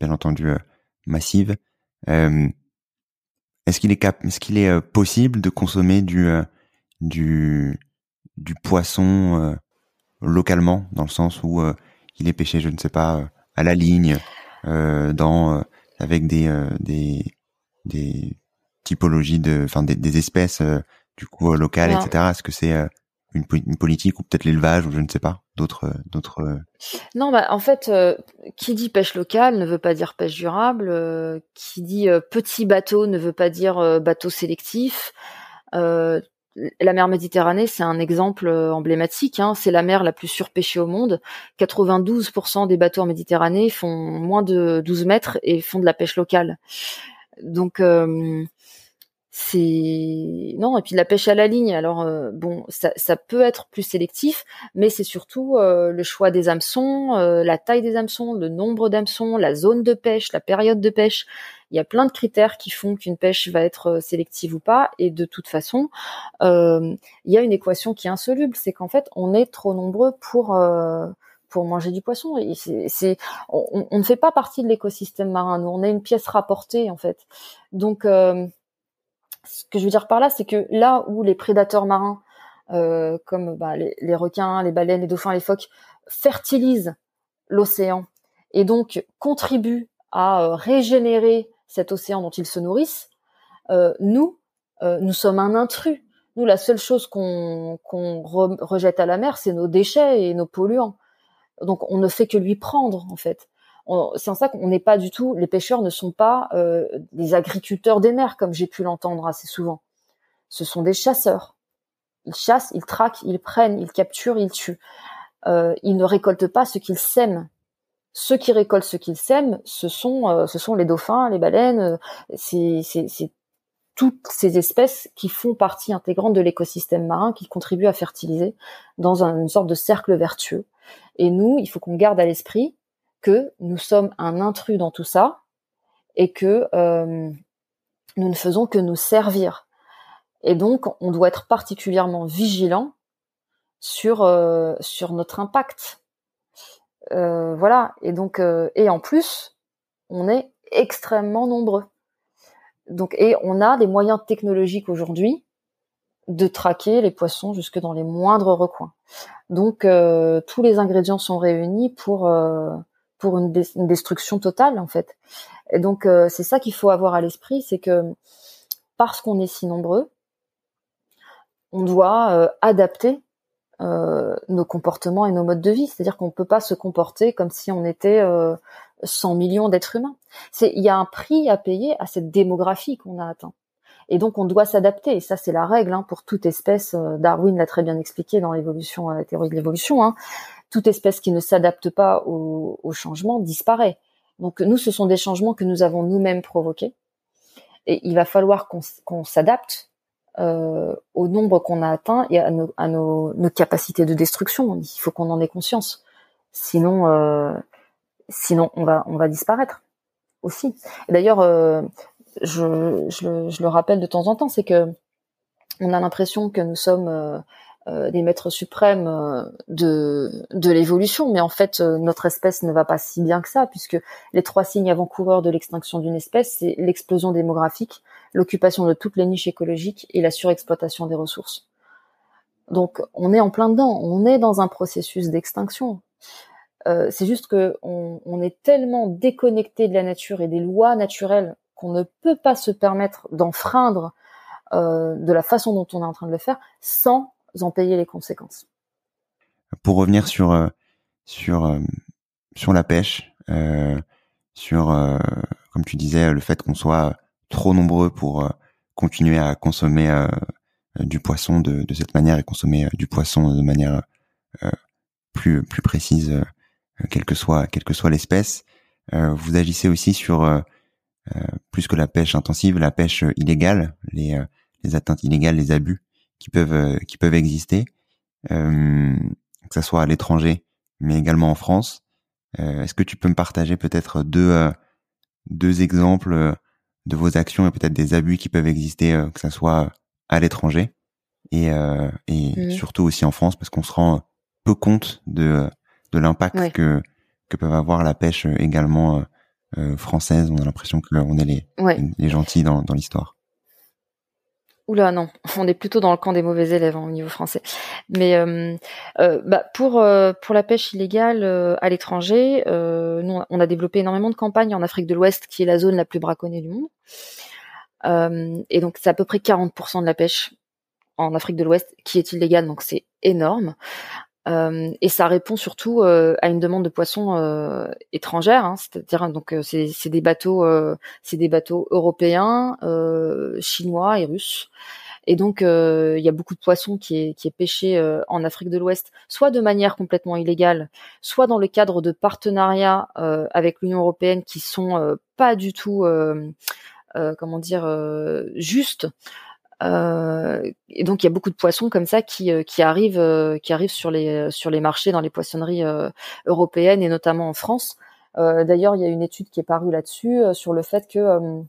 bien entendu massive. est-ce qu'il est cap est-ce qu'il est possible de consommer du du du poisson localement dans le sens où il est pêché je ne sais pas à la ligne dans avec des des des typologies de enfin des, des espèces du coup locales etc est-ce que c'est une, politique ou peut-être l'élevage ou je ne sais pas d'autres d'autres euh, non bah en fait euh, qui dit pêche locale ne veut pas dire pêche durable euh, qui dit petit bateau ne veut pas dire bateau sélectif la mer Méditerranée, c'est un exemple emblématique. Hein. C'est la mer la plus surpêchée au monde. 92% des bateaux en Méditerranée font moins de 12 mètres et font de la pêche locale. Donc, c'est non et puis la pêche à la ligne alors euh, bon ça, ça, peut être plus sélectif mais c'est surtout euh, le choix des hameçons euh, la taille des hameçons le nombre d'hameçons la zone de pêche la période de pêche il y a plein de critères qui font qu'une pêche va être sélective ou pas et de toute façon il y a une équation qui est insoluble c'est qu'en fait on est trop nombreux pour pour manger du poisson. C'est, on, on, ne fait pas partie de l'écosystème marin. Nous, on est une pièce rapportée en fait. Donc, ce que je veux dire par là, c'est que là où les prédateurs marins comme bah, les, les, requins, les baleines, les dauphins, les phoques, fertilisent l'océan et donc contribuent à régénérer cet océan dont ils se nourrissent, nous, nous sommes un intrus. Nous, la seule chose qu'on rejette à la mer, c'est nos déchets et nos polluants. Donc, on ne fait que lui prendre, en fait. C'est en ça qu'on n'est pas du tout. Les pêcheurs ne sont pas euh, des agriculteurs des mers, comme j'ai pu l'entendre assez souvent. Ce sont des chasseurs. Ils chassent, ils traquent, ils prennent, ils capturent, ils tuent. Euh, ils ne récoltent pas ce qu'ils sèment. Ceux qui récoltent ce qu'ils sèment, ce sont, euh, ce sont les dauphins, les baleines. Euh, c'est toutes ces espèces qui font partie intégrante de l'écosystème marin, qui contribuent à fertiliser dans une sorte de cercle vertueux. Et nous, il faut qu'on garde à l'esprit que nous sommes un intrus dans tout ça et que euh, nous ne faisons que nous servir. Et donc, on doit être particulièrement vigilant sur euh, sur notre impact. Euh, voilà. Et donc, et en plus, on est extrêmement nombreux. Donc, et on a des moyens technologiques aujourd'hui de traquer les poissons jusque dans les moindres recoins. Donc, tous les ingrédients sont réunis pour pour une, destruction totale en fait. Et donc, euh, c'est ça qu'il faut avoir à l'esprit, c'est que parce qu'on est si nombreux, on doit adapter nos comportements et nos modes de vie. C'est-à-dire qu'on ne peut pas se comporter comme si on était 100 millions d'êtres humains. C'est il y a un prix à payer à cette démographie qu'on a atteint. Et donc on doit s'adapter. Et ça c'est la règle hein, pour toute espèce. Euh, Darwin l'a très bien expliqué dans l'évolution, euh, la théorie de l'évolution. Hein. Toute espèce qui ne s'adapte pas au, changement disparaît. Donc nous, ce sont des changements que nous avons nous-mêmes provoqués. Et il va falloir qu'on s'adapte euh, au nombre qu'on a atteint et à, nos, capacités de destruction. Il faut qu'on en ait conscience. Sinon, euh, on va disparaître aussi. D'ailleurs, euh, je, le rappelle de temps en temps, c'est que on a l'impression que nous sommes euh, euh des maîtres suprêmes euh, de, de l'évolution, mais en fait notre espèce ne va pas si bien que ça, puisque les trois signes avant-coureurs de l'extinction d'une espèce, c'est l'explosion démographique, l'occupation de toutes les niches écologiques et la surexploitation des ressources. Donc on est en plein dedans, on est dans un processus d'extinction. Euh, c'est juste que on, est tellement déconnecté de la nature et des lois naturelles qu'on ne peut pas se permettre d'enfreindre euh, de la façon dont on est en train de le faire sans en payer les conséquences. Pour revenir sur euh, sur sur la pêche, sur comme tu disais le fait qu'on soit trop nombreux pour continuer à consommer du poisson de, de, cette manière et consommer du poisson de manière plus plus précise euh, quelle que soit quelle que soit l'espèce. Euh, vous agissez aussi sur euh, plus que la pêche intensive, la pêche illégale, les les atteintes illégales, les abus qui peuvent qui peuvent exister, que ce soit à l'étranger, mais également en France. Est-ce que tu peux me partager peut-être deux deux exemples de vos actions et peut-être des abus qui peuvent exister, que ce soit à l'étranger et, et mmh. surtout aussi en France, parce qu'on se rend peu compte de de l'impact que que peuvent avoir la pêche euh, également euh, euh, française. On a l'impression que on est les les gentils dans dans l'histoire. Oula non, on est plutôt dans le camp des mauvais élèves hein, au niveau français. Mais bah, pour pour la pêche illégale à l'étranger, nous on a développé énormément de campagnes en Afrique de l'Ouest, qui est la zone la plus braconnée du monde. et donc c'est à peu près 40% de la pêche en Afrique de l'Ouest qui est illégale, donc c'est énorme. Euh, et ça répond surtout euh, à une demande de poissons euh, étrangères, hein, c'est-à-dire donc c'est, c'est des bateaux, c'est des bateaux européens, chinois et russes. Et donc il y a beaucoup de poissons qui est, qui est pêché en Afrique de l'Ouest, soit de manière complètement illégale, soit dans le cadre de partenariats avec l'Union européenne qui sont pas du tout, comment dire, justes. Euh, et donc il y a beaucoup de poissons comme ça qui, euh, qui arrivent euh, qui arrivent sur les sur les marchés dans les poissonneries européennes et notamment en France. D'ailleurs, il y a une étude qui est parue là-dessus sur le fait que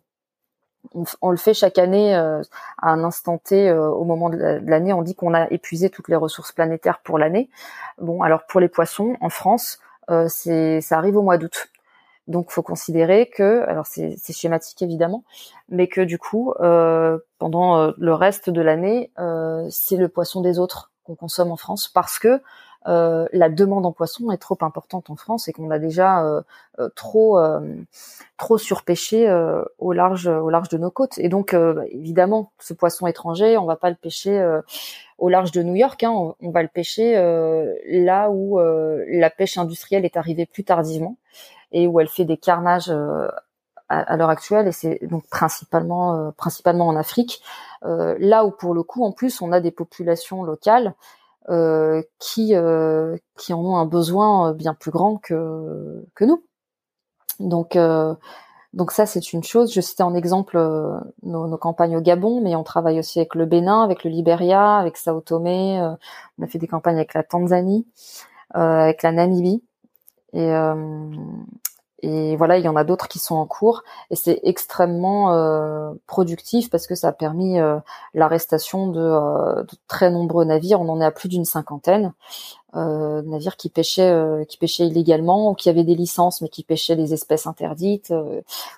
on, le fait chaque année à un instant T au moment de l'année. On dit qu'on a épuisé toutes les ressources planétaires pour l'année. Bon, alors pour les poissons en France, c'est ça arrive au mois d'août. Donc, faut considérer que, alors c'est schématique évidemment, mais que du coup, euh, pendant euh, le reste de l'année, euh, c'est le poisson des autres qu'on consomme en France parce que euh, la demande en poisson est trop importante en France et qu'on a déjà euh, euh, trop trop surpêché au large au large de nos côtes. Et donc évidemment, ce poisson étranger, on va pas le pêcher au large de New York. Hein, on, va le pêcher là où la pêche industrielle est arrivée plus tardivement et où elle fait des carnages à, l'heure actuelle et c'est donc principalement principalement en Afrique là où pour le coup en plus on a des populations locales euh, qui euh, qui en ont un besoin euh, bien plus grand que que nous. Donc donc ça c'est une chose. Je citais en exemple nos, nos, campagnes au Gabon, mais on travaille aussi avec le Bénin, avec le Liberia, avec Sao Tomé. on a fait des campagnes avec la Tanzanie, avec la Namibie. Et, et voilà, il y en a d'autres qui sont en cours et c'est extrêmement euh, productif parce que ça a permis euh, l'arrestation de, euh, de, très nombreux navires. On en est à plus d'une cinquantaine euh, navires qui pêchaient, qui pêchaient illégalement ou qui avaient des licences mais qui pêchaient des espèces interdites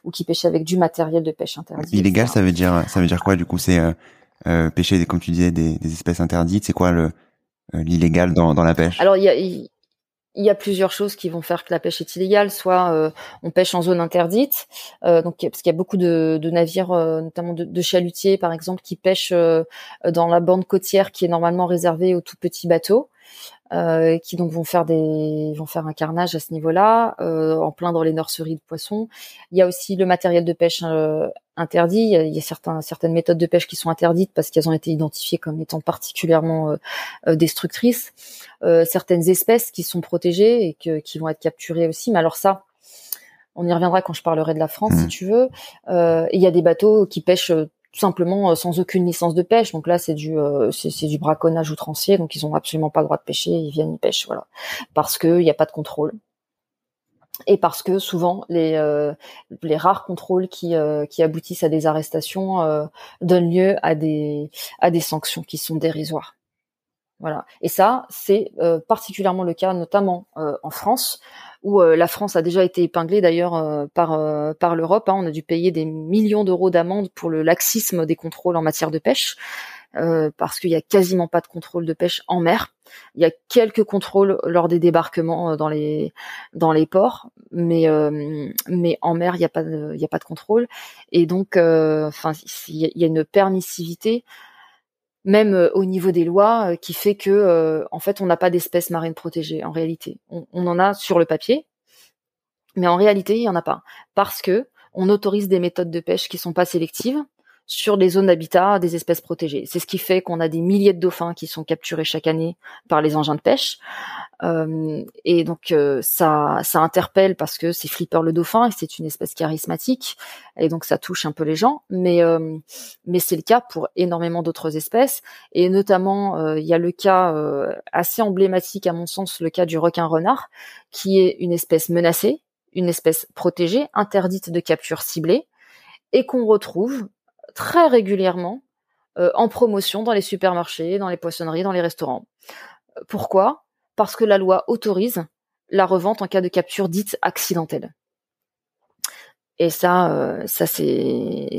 ou qui pêchaient avec du matériel de pêche interdit. Illégal, ça veut dire, ça veut dire quoi du coup? C'est pêcher, comme tu disais, des, des espèces interdites. C'est quoi le l'illégal dans, dans la pêche? Alors il y a il y a plusieurs choses qui vont faire que la pêche est illégale. Soit euh, on pêche en zone interdite, euh, donc parce qu'il y a beaucoup de, navires, euh, notamment de, de, chalutiers par exemple, qui pêchent dans la bande côtière qui est normalement réservée aux tout petits bateaux. Euh, qui donc vont faire des vont faire un carnage à ce niveau-là, euh, en plein dans les nurseries de poissons. Il y a aussi le matériel de pêche euh, interdit. Il y a, certains, certaines méthodes de pêche qui sont interdites parce qu'elles ont été identifiées comme étant particulièrement destructrices. certaines espèces qui sont protégées et que, qui vont être capturées aussi. Mais alors ça, on y reviendra quand je parlerai de la France, si mmh. tu veux. il y a des bateaux qui pêchent tout simplement euh, sans aucune licence de pêche. Donc là, c'est du euh, du braconnage outrancier. Donc ils ont absolument pas le droit de pêcher. Ils viennent ils pêchent, voilà, parce que il n'y a pas de contrôle et parce que souvent les euh, les rares contrôles qui qui aboutissent à des arrestations donnent lieu à des à des sanctions qui sont dérisoires. Voilà. Et ça, c'est particulièrement le cas, notamment en France, où euh, la France a déjà été épinglée d'ailleurs euh, par euh, par l'Europe. Hein. On a dû payer des millions d'euros d'amende pour le laxisme des contrôles en matière de pêche. parce qu'il y a quasiment pas de contrôle de pêche en mer. Il y a quelques contrôles lors des débarquements dans les dans les ports, mais mais en mer il y a pas de, il y a pas de contrôle et donc enfin il y a une permissivité même euh, au niveau des lois, euh, qui fait que euh, en fait on n'a pas d'espèces marines protégées en réalité. On, en a sur le papier, mais en réalité il y en a pas parce que on autorise des méthodes de pêche qui sont pas sélectives sur des zones d'habitat des espèces protégées. C'est ce qui fait qu'on a des milliers de dauphins qui sont capturés chaque année par les engins de pêche. Euh, et donc euh, ça, ça interpelle parce que c'est Flipper le dauphin et c'est une espèce charismatique et donc ça touche un peu les gens. Mais euh, mais c'est le cas pour énormément d'autres espèces et notamment il y a le cas assez emblématique à mon sens, le cas du requin renard qui est une espèce menacée, une espèce protégée, interdite de capture ciblée et qu'on retrouve très régulièrement euh, en promotion dans les supermarchés, dans les poissonneries, dans les restaurants. Pourquoi? Parce que la loi autorise la revente en cas de capture dite accidentelle. Et ça, euh, ça c'est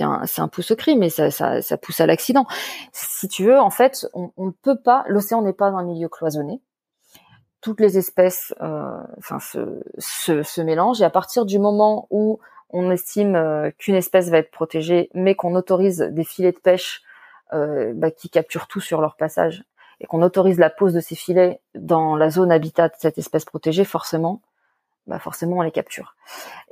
un, un pouce au cri, mais ça, ça, pousse à l'accident. Si tu veux, en fait, on ne peut pas. L'océan n'est pas un milieu cloisonné. Toutes les espèces, euh, se, se mélangent. Et à partir du moment où on estime euh, qu'une espèce va être protégée, mais qu'on autorise des filets de pêche euh, bah, qui capturent tout sur leur passage, et qu'on autorise la pose de ces filets dans la zone habitat de cette espèce protégée, forcément, bah forcément on les capture.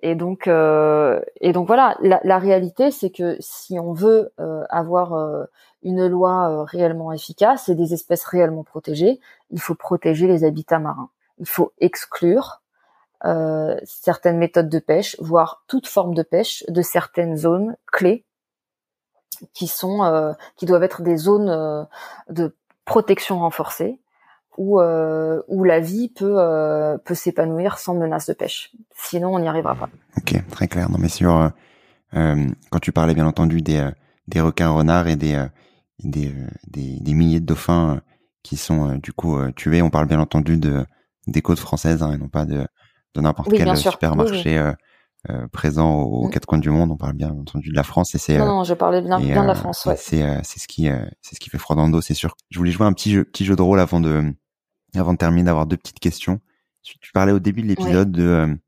Et donc, euh, et donc voilà, la, réalité c'est que si on veut avoir une loi réellement efficace et des espèces réellement protégées, il faut protéger les habitats marins. Il faut exclure euh, certaines méthodes de pêche, voire toute forme de pêche de certaines zones clés qui sont euh, qui doivent être des zones euh, de protection renforcée où où la vie peut peut s'épanouir sans menace de pêche. Sinon, on n'y arrivera pas. Ok, très clair. Non, mais sur quand tu parlais bien entendu des des requins renards et des des, des, milliers de dauphins qui sont du coup tués, on parle bien entendu de des côtes françaises hein, et non pas de de n'importe quel supermarché présent aux, mm. quatre coins du monde. On parle bien entendu de la France et c'est. Non, non, je parlais bien, bien de la France. Ouais. C'est c'est ce qui c'est ce qui fait froid dans le dos, c'est sûr. Je voulais jouer un petit jeu petit jeu de rôle avant de avant de terminer, d'avoir deux petites questions. Tu parlais au début de l'épisode de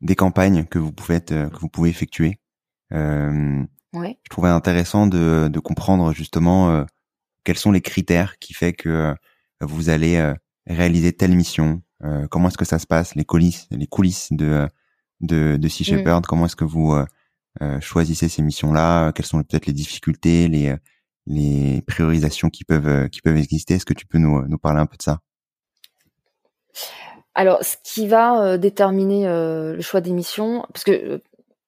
des campagnes que vous pouvez être, que vous pouvez effectuer. Euh, Je trouvais intéressant de, de comprendre justement euh, quels sont les critères qui fait que euh, vous allez euh, réaliser telle mission. Comment est-ce que ça se passe, les coulisses, les coulisses de de, de Sea mm. Shepherd? Comment est-ce que vous choisissez ces missions-là? Quelles sont peut-être les difficultés, les les priorisations qui peuvent qui peuvent exister? Est-ce que tu peux nous nous parler un peu de ça? Alors, ce qui va euh, déterminer euh, le choix des missions, parce que euh,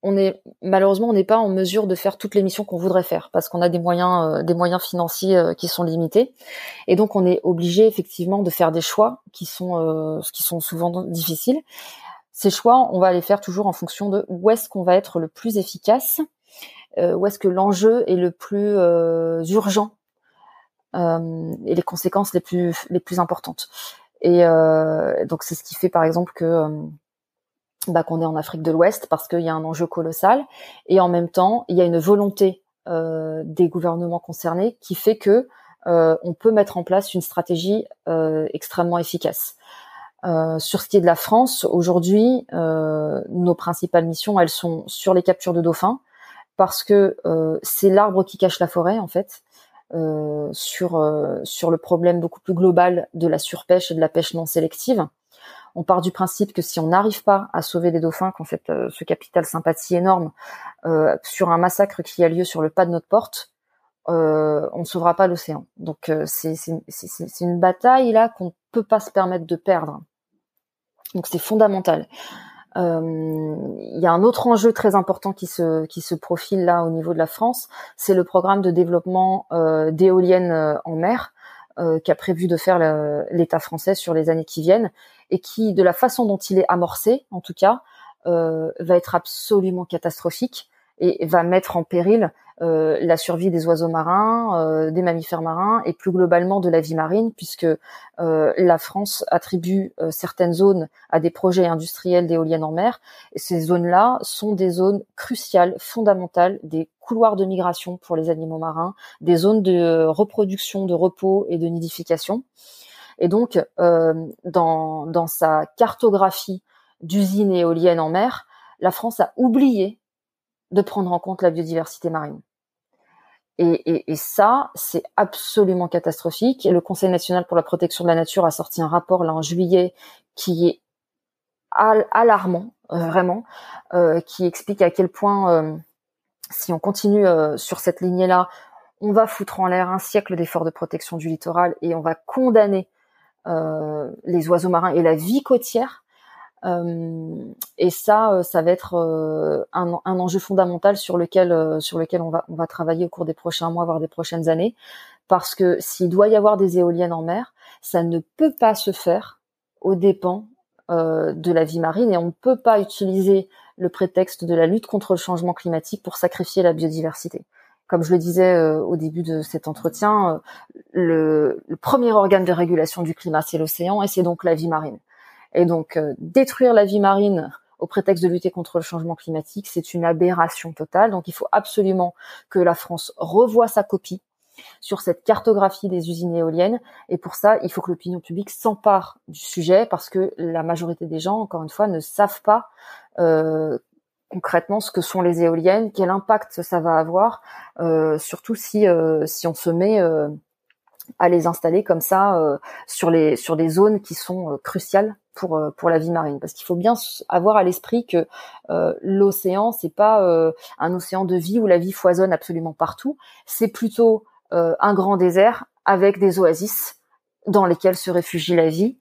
on est malheureusement on n'est pas en mesure de faire toutes les missions qu'on voudrait faire parce qu'on a des moyens des moyens financiers qui sont limités et donc on est obligé effectivement de faire des choix qui sont qui sont souvent difficiles. Ces choix, on va les faire toujours en fonction de où est-ce qu'on va être le plus efficace, où est-ce que l'enjeu est le plus urgent et les conséquences les plus les plus importantes. Et euh, donc c'est ce qui fait par exemple que euh, bah, qu'on est en Afrique de l'Ouest parce qu'il y a un enjeu colossal et en même temps il y a une volonté euh, des gouvernements concernés qui fait que euh, on peut mettre en place une stratégie euh, extrêmement efficace. Sur ce qui est de la France, aujourd'hui, nos principales missions, elles sont sur les captures de dauphins, parce que c'est l'arbre qui cache la forêt en fait. Sur sur le problème beaucoup plus global de la surpêche et de la pêche non sélective. On part du principe que si on n'arrive pas à sauver les dauphins, qu'on fait euh, ce capital sympathie énorme sur un massacre qui a lieu sur le pas de notre porte, on ne sauvera pas l'océan. Donc c'est une bataille là qu'on ne peut pas se permettre de perdre. Donc c'est fondamental. Euh, il y a un autre enjeu très important qui se qui se profile là au niveau de la France, c'est le programme de développement euh, d'éoliennes euh, en mer euh, qu'a prévu de faire l'État français sur les années qui viennent et qui, de la façon dont il est amorcé, en tout cas, euh, va être absolument catastrophique et va mettre en péril euh, la survie des oiseaux marins, euh, des mammifères marins et plus globalement de la vie marine, puisque euh, la France attribue certaines zones à des projets industriels d'éoliennes en mer. Et ces zones-là sont des zones cruciales, fondamentales, des couloirs de migration pour les animaux marins, des zones de reproduction, de repos et de nidification. Et donc, dans, dans sa cartographie d'usines éoliennes en mer, la France a oublié de prendre en compte la biodiversité marine. Et, ça, c'est absolument catastrophique. Et le Conseil national pour la protection de la nature a sorti un rapport là en juillet qui est alarmant, euh, vraiment, euh, qui explique à quel point, euh, si on continue sur cette lignée-là, on va foutre en l'air un siècle d'efforts de protection du littoral et on va condamner les oiseaux marins et la vie côtière et ça, euh, ça va être euh, un, enjeu fondamental sur lequel, on va, travailler au cours des prochains mois, voire des prochaines années, parce que s'il doit y avoir des éoliennes en mer, ça ne peut pas se faire aux dépens de la vie marine et on ne peut pas utiliser le prétexte de la lutte contre le changement climatique pour sacrifier la biodiversité. Comme je le disais au début de cet entretien, le premier organe de régulation du climat, c'est l'océan et c'est donc la vie marine. Et donc, euh, détruire la vie marine au prétexte de lutter contre le changement climatique, c'est une aberration totale. Donc, il faut absolument que la France revoie sa copie sur cette cartographie des usines éoliennes. Et pour ça, il faut que l'opinion publique s'empare du sujet parce que la majorité des gens, encore une fois, ne savent pas euh, concrètement ce que sont les éoliennes, quel impact ça va avoir, euh, surtout si si on se met à les installer comme ça sur les sur des zones qui sont cruciales pour euh, pour la vie marine. Parce qu'il faut bien avoir à l'esprit que euh, l'océan c'est pas euh, un océan de vie où la vie foisonne absolument partout. C'est plutôt euh, un grand désert avec des oasis dans lesquelles se réfugie la vie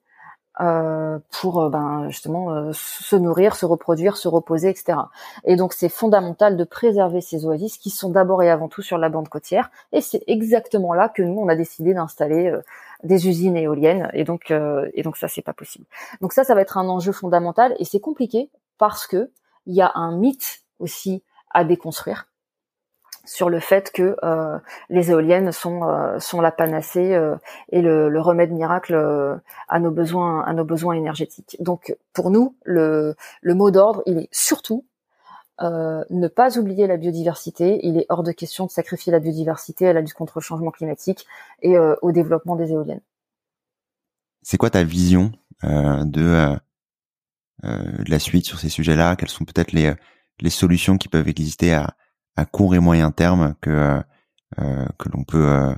pour ben justement se nourrir se reproduire se reposer etc et donc c'est fondamental de préserver ces oasis qui sont d'abord et avant tout sur la bande côtière. Et c'est exactement là que nous on a décidé d'installer des usines éoliennes. Et donc euh, et donc ça c'est pas possible. Donc ça ça va être un enjeu fondamental. Et c'est compliqué parce que il y a un mythe aussi à déconstruire sur le fait que euh, les éoliennes sont euh, sont la panacée euh, et le, le, remède miracle à nos besoins à nos besoins énergétiques. Donc pour nous le le mot d'ordre il est surtout ne pas oublier la biodiversité. Il est hors de question de sacrifier la biodiversité à la lutte contre le changement climatique et au développement des éoliennes. C'est quoi ta vision de de la suite sur ces sujets-là? Quelles sont peut-être les les solutions qui peuvent exister à à court et moyen terme que euh, euh, que l'on peut euh,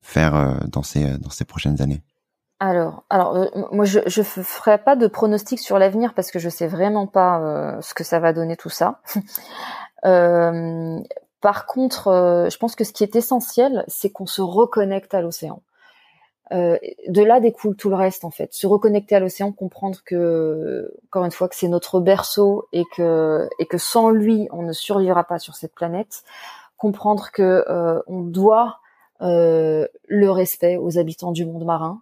faire dans ces dans ces prochaines années alors, alors moi je je ferai pas de pronostic sur l'avenir parce que je sais vraiment pas ce que ça va donner tout ça. par contre, je pense que ce qui est essentiel, c'est qu'on se reconnecte à l'océan. Euh, de là découle tout le reste en fait. Se reconnecter à l'océan, comprendre que, encore une fois, que c'est notre berceau et que et que sans lui, on ne survivra pas sur cette planète. Comprendre que euh, on doit euh, le respect aux habitants du monde marin,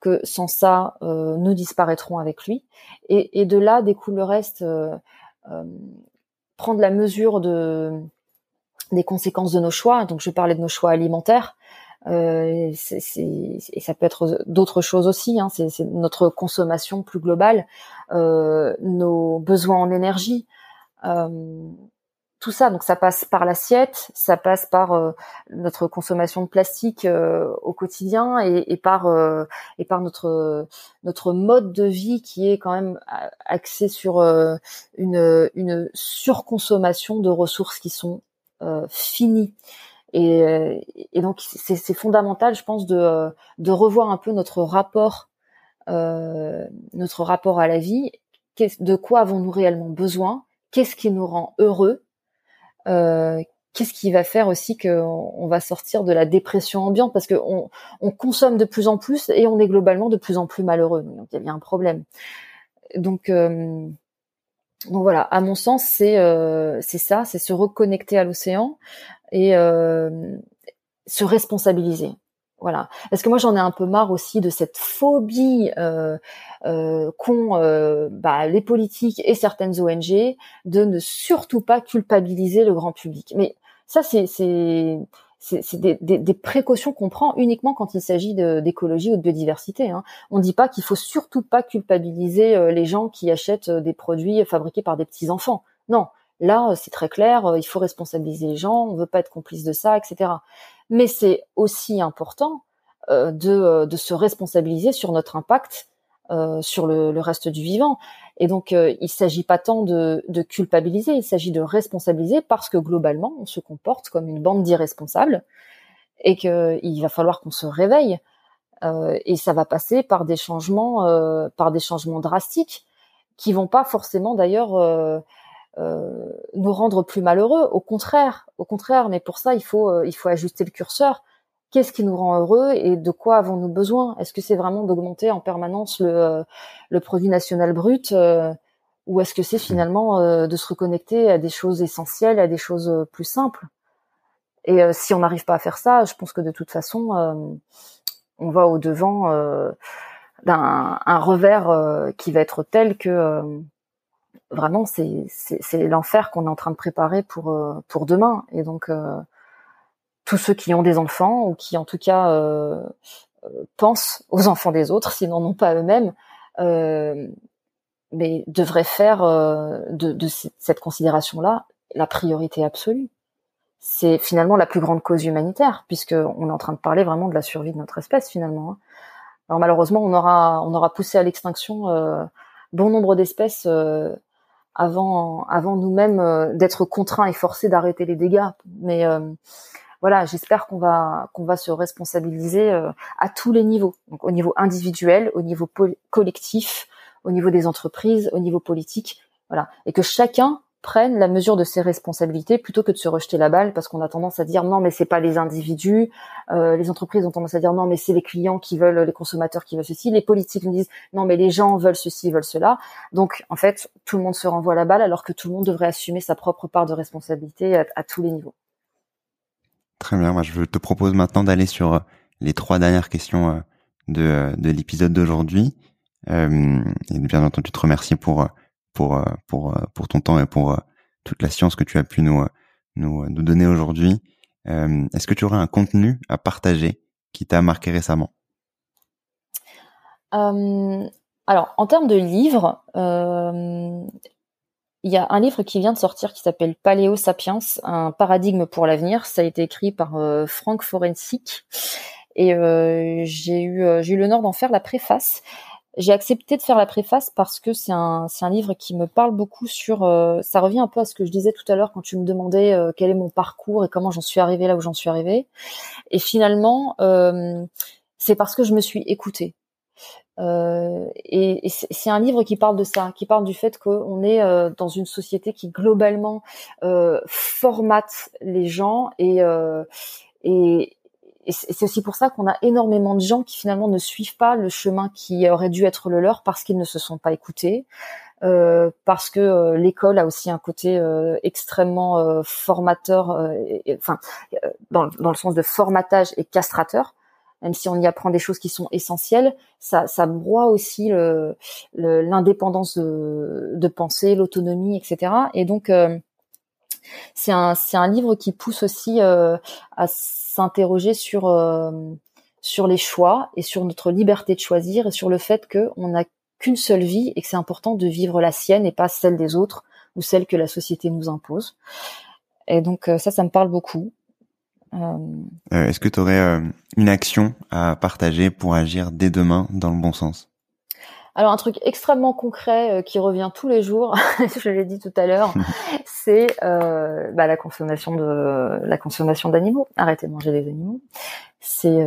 que sans ça, nous disparaîtrons avec lui. Et, et, de là découle le reste. prendre la mesure de des conséquences de nos choix. Donc, je parlais de nos choix alimentaires. Euh, et ça peut être d'autres choses aussi. Hein, c'est notre consommation plus globale, euh, nos besoins en énergie, euh, tout ça. Donc ça passe par l'assiette, ça passe par euh, notre consommation de plastique euh, au quotidien et, et par et par notre notre mode de vie qui est quand même axé sur une une surconsommation de ressources qui sont finies. Et, donc c'est fondamental, je pense, de, revoir un peu notre rapport, euh, notre rapport à la vie. De quoi avons-nous réellement besoin? Qu'est-ce qui nous rend heureux? Euh, Qu'est-ce qui va faire aussi qu'on on va sortir de la dépression ambiante? Parce qu'on on consomme de plus en plus et on est globalement de plus en plus malheureux. Donc il y a bien un problème. Donc euh, voilà, à mon sens, c'est ça, c'est se reconnecter à l'océan, et euh, se responsabiliser. Voilà. Parce que moi j'en ai un peu marre aussi de cette phobie euh, euh, qu'ont euh, bah, les politiques et certaines ONG de ne surtout pas culpabiliser le grand public. Mais ça c'est c'est des, des, des, précautions qu'on prend uniquement quand il s'agit d'écologie ou de biodiversité. Hein. On ne dit pas qu'il faut surtout pas culpabiliser euh, les gens qui achètent des produits fabriqués par des petits enfants. Non, Là, euh, c'est très clair, euh, il faut responsabiliser les gens, on veut pas être complice de ça, etc. Mais c'est aussi important euh, de, de, se responsabiliser sur notre impact sur le, reste du vivant. Et donc, il il s'agit pas tant de, de culpabiliser, il s'agit de responsabiliser parce que globalement, on se comporte comme une bande d'irresponsables et qu'il va falloir qu'on se réveille. et ça va passer par des changements, par des changements drastiques qui vont pas forcément d'ailleurs euh, nous rendre plus malheureux. Au contraire, au contraire. Mais pour ça, il faut euh, il faut ajuster le curseur. Qu'est-ce qui nous rend heureux et de quoi avons-nous besoin? Est-ce que c'est vraiment d'augmenter en permanence le, euh, le produit national brut ou est-ce que c'est finalement de se reconnecter à des choses essentielles, à des choses plus simples? Et si on n'arrive pas à faire ça, je pense que de toute façon, on va au devant d'un un revers qui va être tel que vraiment c'est l'enfer qu'on est en train de préparer pour euh, pour demain et donc euh, tous ceux qui ont des enfants ou qui en tout cas euh, pensent aux enfants des autres sinon non pas eux-mêmes mais devraient faire de, de cette considération là la priorité absolue c'est finalement la plus grande cause humanitaire puisque on est en train de parler vraiment de la survie de notre espèce finalement hein. alors malheureusement on aura on aura poussé à l'extinction bon nombre d'espèces avant avant nous-mêmes euh, d'être contraints et forcés d'arrêter les dégâts. Mais euh, voilà, j'espère qu'on va qu'on va se responsabiliser euh, à tous les niveaux, donc au niveau individuel, au niveau collectif, au niveau des entreprises, au niveau politique, voilà, et que chacun prennent la mesure de ses responsabilités plutôt que de se rejeter la balle parce qu'on a tendance à dire non mais c'est pas les individus, euh, les entreprises ont tendance à dire non mais c'est les clients qui veulent, les consommateurs qui veulent ceci, les politiques nous disent non mais les gens veulent ceci, veulent cela. Donc en fait tout le monde se renvoie la balle alors que tout le monde devrait assumer sa propre part de responsabilité à, tous les niveaux. Très bien, moi je te propose maintenant d'aller sur euh, les trois dernières questions euh, de, de l'épisode d'aujourd'hui. Et bien entendu te remercier pour pour euh, pour euh, pour ton temps et pour euh, toute la science que tu as pu nous nous, nous donner aujourd'hui. Est-ce que tu aurais un contenu à partager qui t'a marqué récemment? Alors, en termes de livres, il y a un livre qui vient de sortir qui s'appelle Paléo Sapiens, un paradigme pour l'avenir. Ça a été écrit par euh, Frank Forensic et j'ai eu j'ai eu l'honneur d'en faire la préface. J'ai accepté de faire la préface parce que c'est un un livre qui me parle beaucoup sur ça revient un peu à ce que je disais tout à l'heure quand tu me demandais quel est mon parcours et comment j'en suis arrivée là où j'en suis arrivée. Et finalement c'est parce que je me suis écoutée. Euh, et, c'est un livre qui parle de ça, qui parle du fait qu'on est euh, dans une société qui globalement euh, formate les gens et, euh, et, et c'est aussi pour ça qu'on a énormément de gens qui finalement ne suivent pas le chemin qui aurait dû être le leur parce qu'ils ne se sont pas écoutés. Euh, parce que l'école a aussi un côté extrêmement formateur, enfin dans, dans, le sens de formatage et castrateur même si on y apprend des choses qui sont essentielles, ça, ça broie aussi l'indépendance de, de, penser, l'autonomie, etc. Et donc, euh, c'est un, un livre qui pousse aussi euh, à s'interroger sur, euh, sur les choix et sur notre liberté de choisir et sur le fait qu'on n'a qu'une seule vie et que c'est important de vivre la sienne et pas celle des autres ou celle que la société nous impose. Et donc ça, ça me parle beaucoup. Euh, euh, est-ce que tu aurais euh, une action à partager pour agir dès demain dans le bon sens? Alors un truc extrêmement concret qui revient tous les jours, je l'ai dit tout à l'heure, c'est bah, la consommation de la consommation d'animaux. Arrêtez de manger des animaux. C'est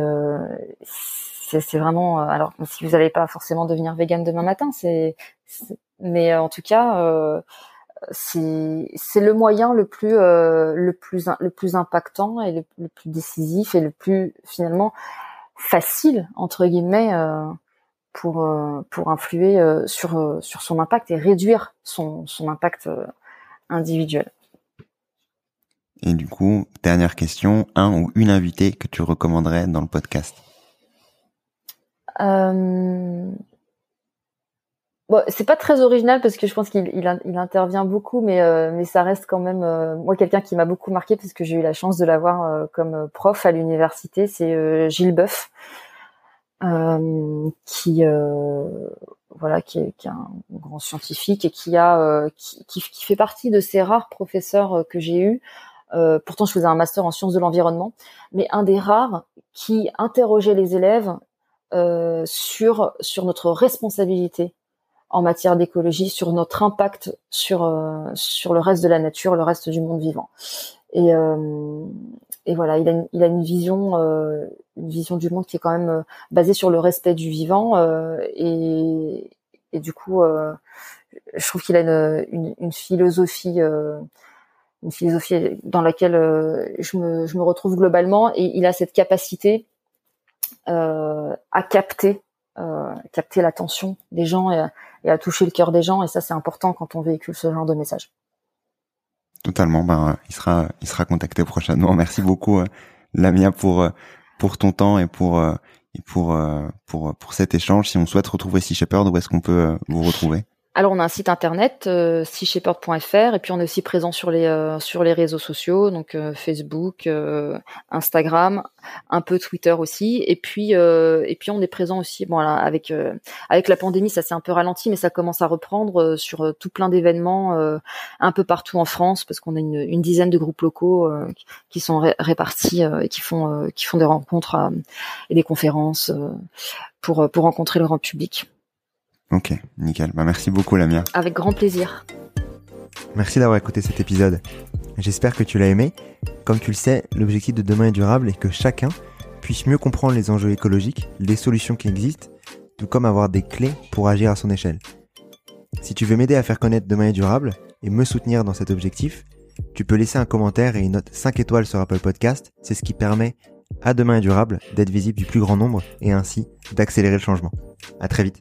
c'est vraiment alors si vous n'allez pas forcément devenir vegan demain matin, c'est mais en tout cas c'est le moyen le plus euh, le plus le plus impactant et le, plus décisif et le plus finalement facile entre guillemets euh, pour euh, pour influer sur sur son impact et réduire son son impact individuel. Et du coup, dernière question, un ou une invitée que tu recommanderais dans le podcast? Bon, c'est pas très original parce que je pense qu'il il, intervient beaucoup, mais euh, mais ça reste quand même euh, moi quelqu'un qui m'a beaucoup marqué parce que j'ai eu la chance de l'avoir euh, comme prof à l'université. C'est Gilles Boeuf, qui voilà, qui est, qui est, un grand scientifique et qui a qui, qui, fait partie de ces rares professeurs que j'ai eu. pourtant, je faisais un master en sciences de l'environnement, mais un des rares qui interrogeait les élèves sur sur notre responsabilité en matière d'écologie, sur notre impact sur euh, sur le reste de la nature, le reste du monde vivant. Et, euh, et voilà, il a une, il a une vision euh, une vision du monde qui est quand même basée sur le respect du vivant et, et du coup, je trouve qu'il a une, une, une philosophie une philosophie dans laquelle je me, je me retrouve globalement et il a cette capacité euh, à capter euh, capter l'attention des gens et, et, à toucher le cœur des gens. Et ça, c'est important quand on véhicule ce genre de message. Totalement. Ben, il sera, il sera contacté prochainement. Merci beaucoup, euh, Lamia, pour euh, pour ton temps et pour pour pour pour cet échange. Si on souhaite retrouver Sea Shepherd, où est-ce qu'on peut vous retrouver? Alors on a un site internet euh, et puis on est aussi présent sur les euh, sur les réseaux sociaux donc euh, Facebook, euh, Instagram, un peu Twitter aussi et puis et puis on est présent aussi bon avec avec la pandémie ça s'est un peu ralenti mais ça commence à reprendre sur tout plein d'événements un peu partout en France parce qu'on a une, une, dizaine de groupes locaux qui sont répartis et qui font qui font des rencontres et des conférences pour pour rencontrer le grand public. Ok, nickel. Bah, merci beaucoup, Lamia. Avec grand plaisir. Merci d'avoir écouté cet épisode. J'espère que tu l'as aimé. Comme tu le sais, l'objectif de demain est durable et que chacun puisse mieux comprendre les enjeux écologiques, les solutions qui existent, tout comme avoir des clés pour agir à son échelle. Si tu veux m'aider à faire connaître Demain est durable et me soutenir dans cet objectif, tu peux laisser un commentaire et une note 5 étoiles sur Apple Podcast. C'est ce qui permet à Demain est durable d'être visible du plus grand nombre et ainsi d'accélérer le changement. À très vite.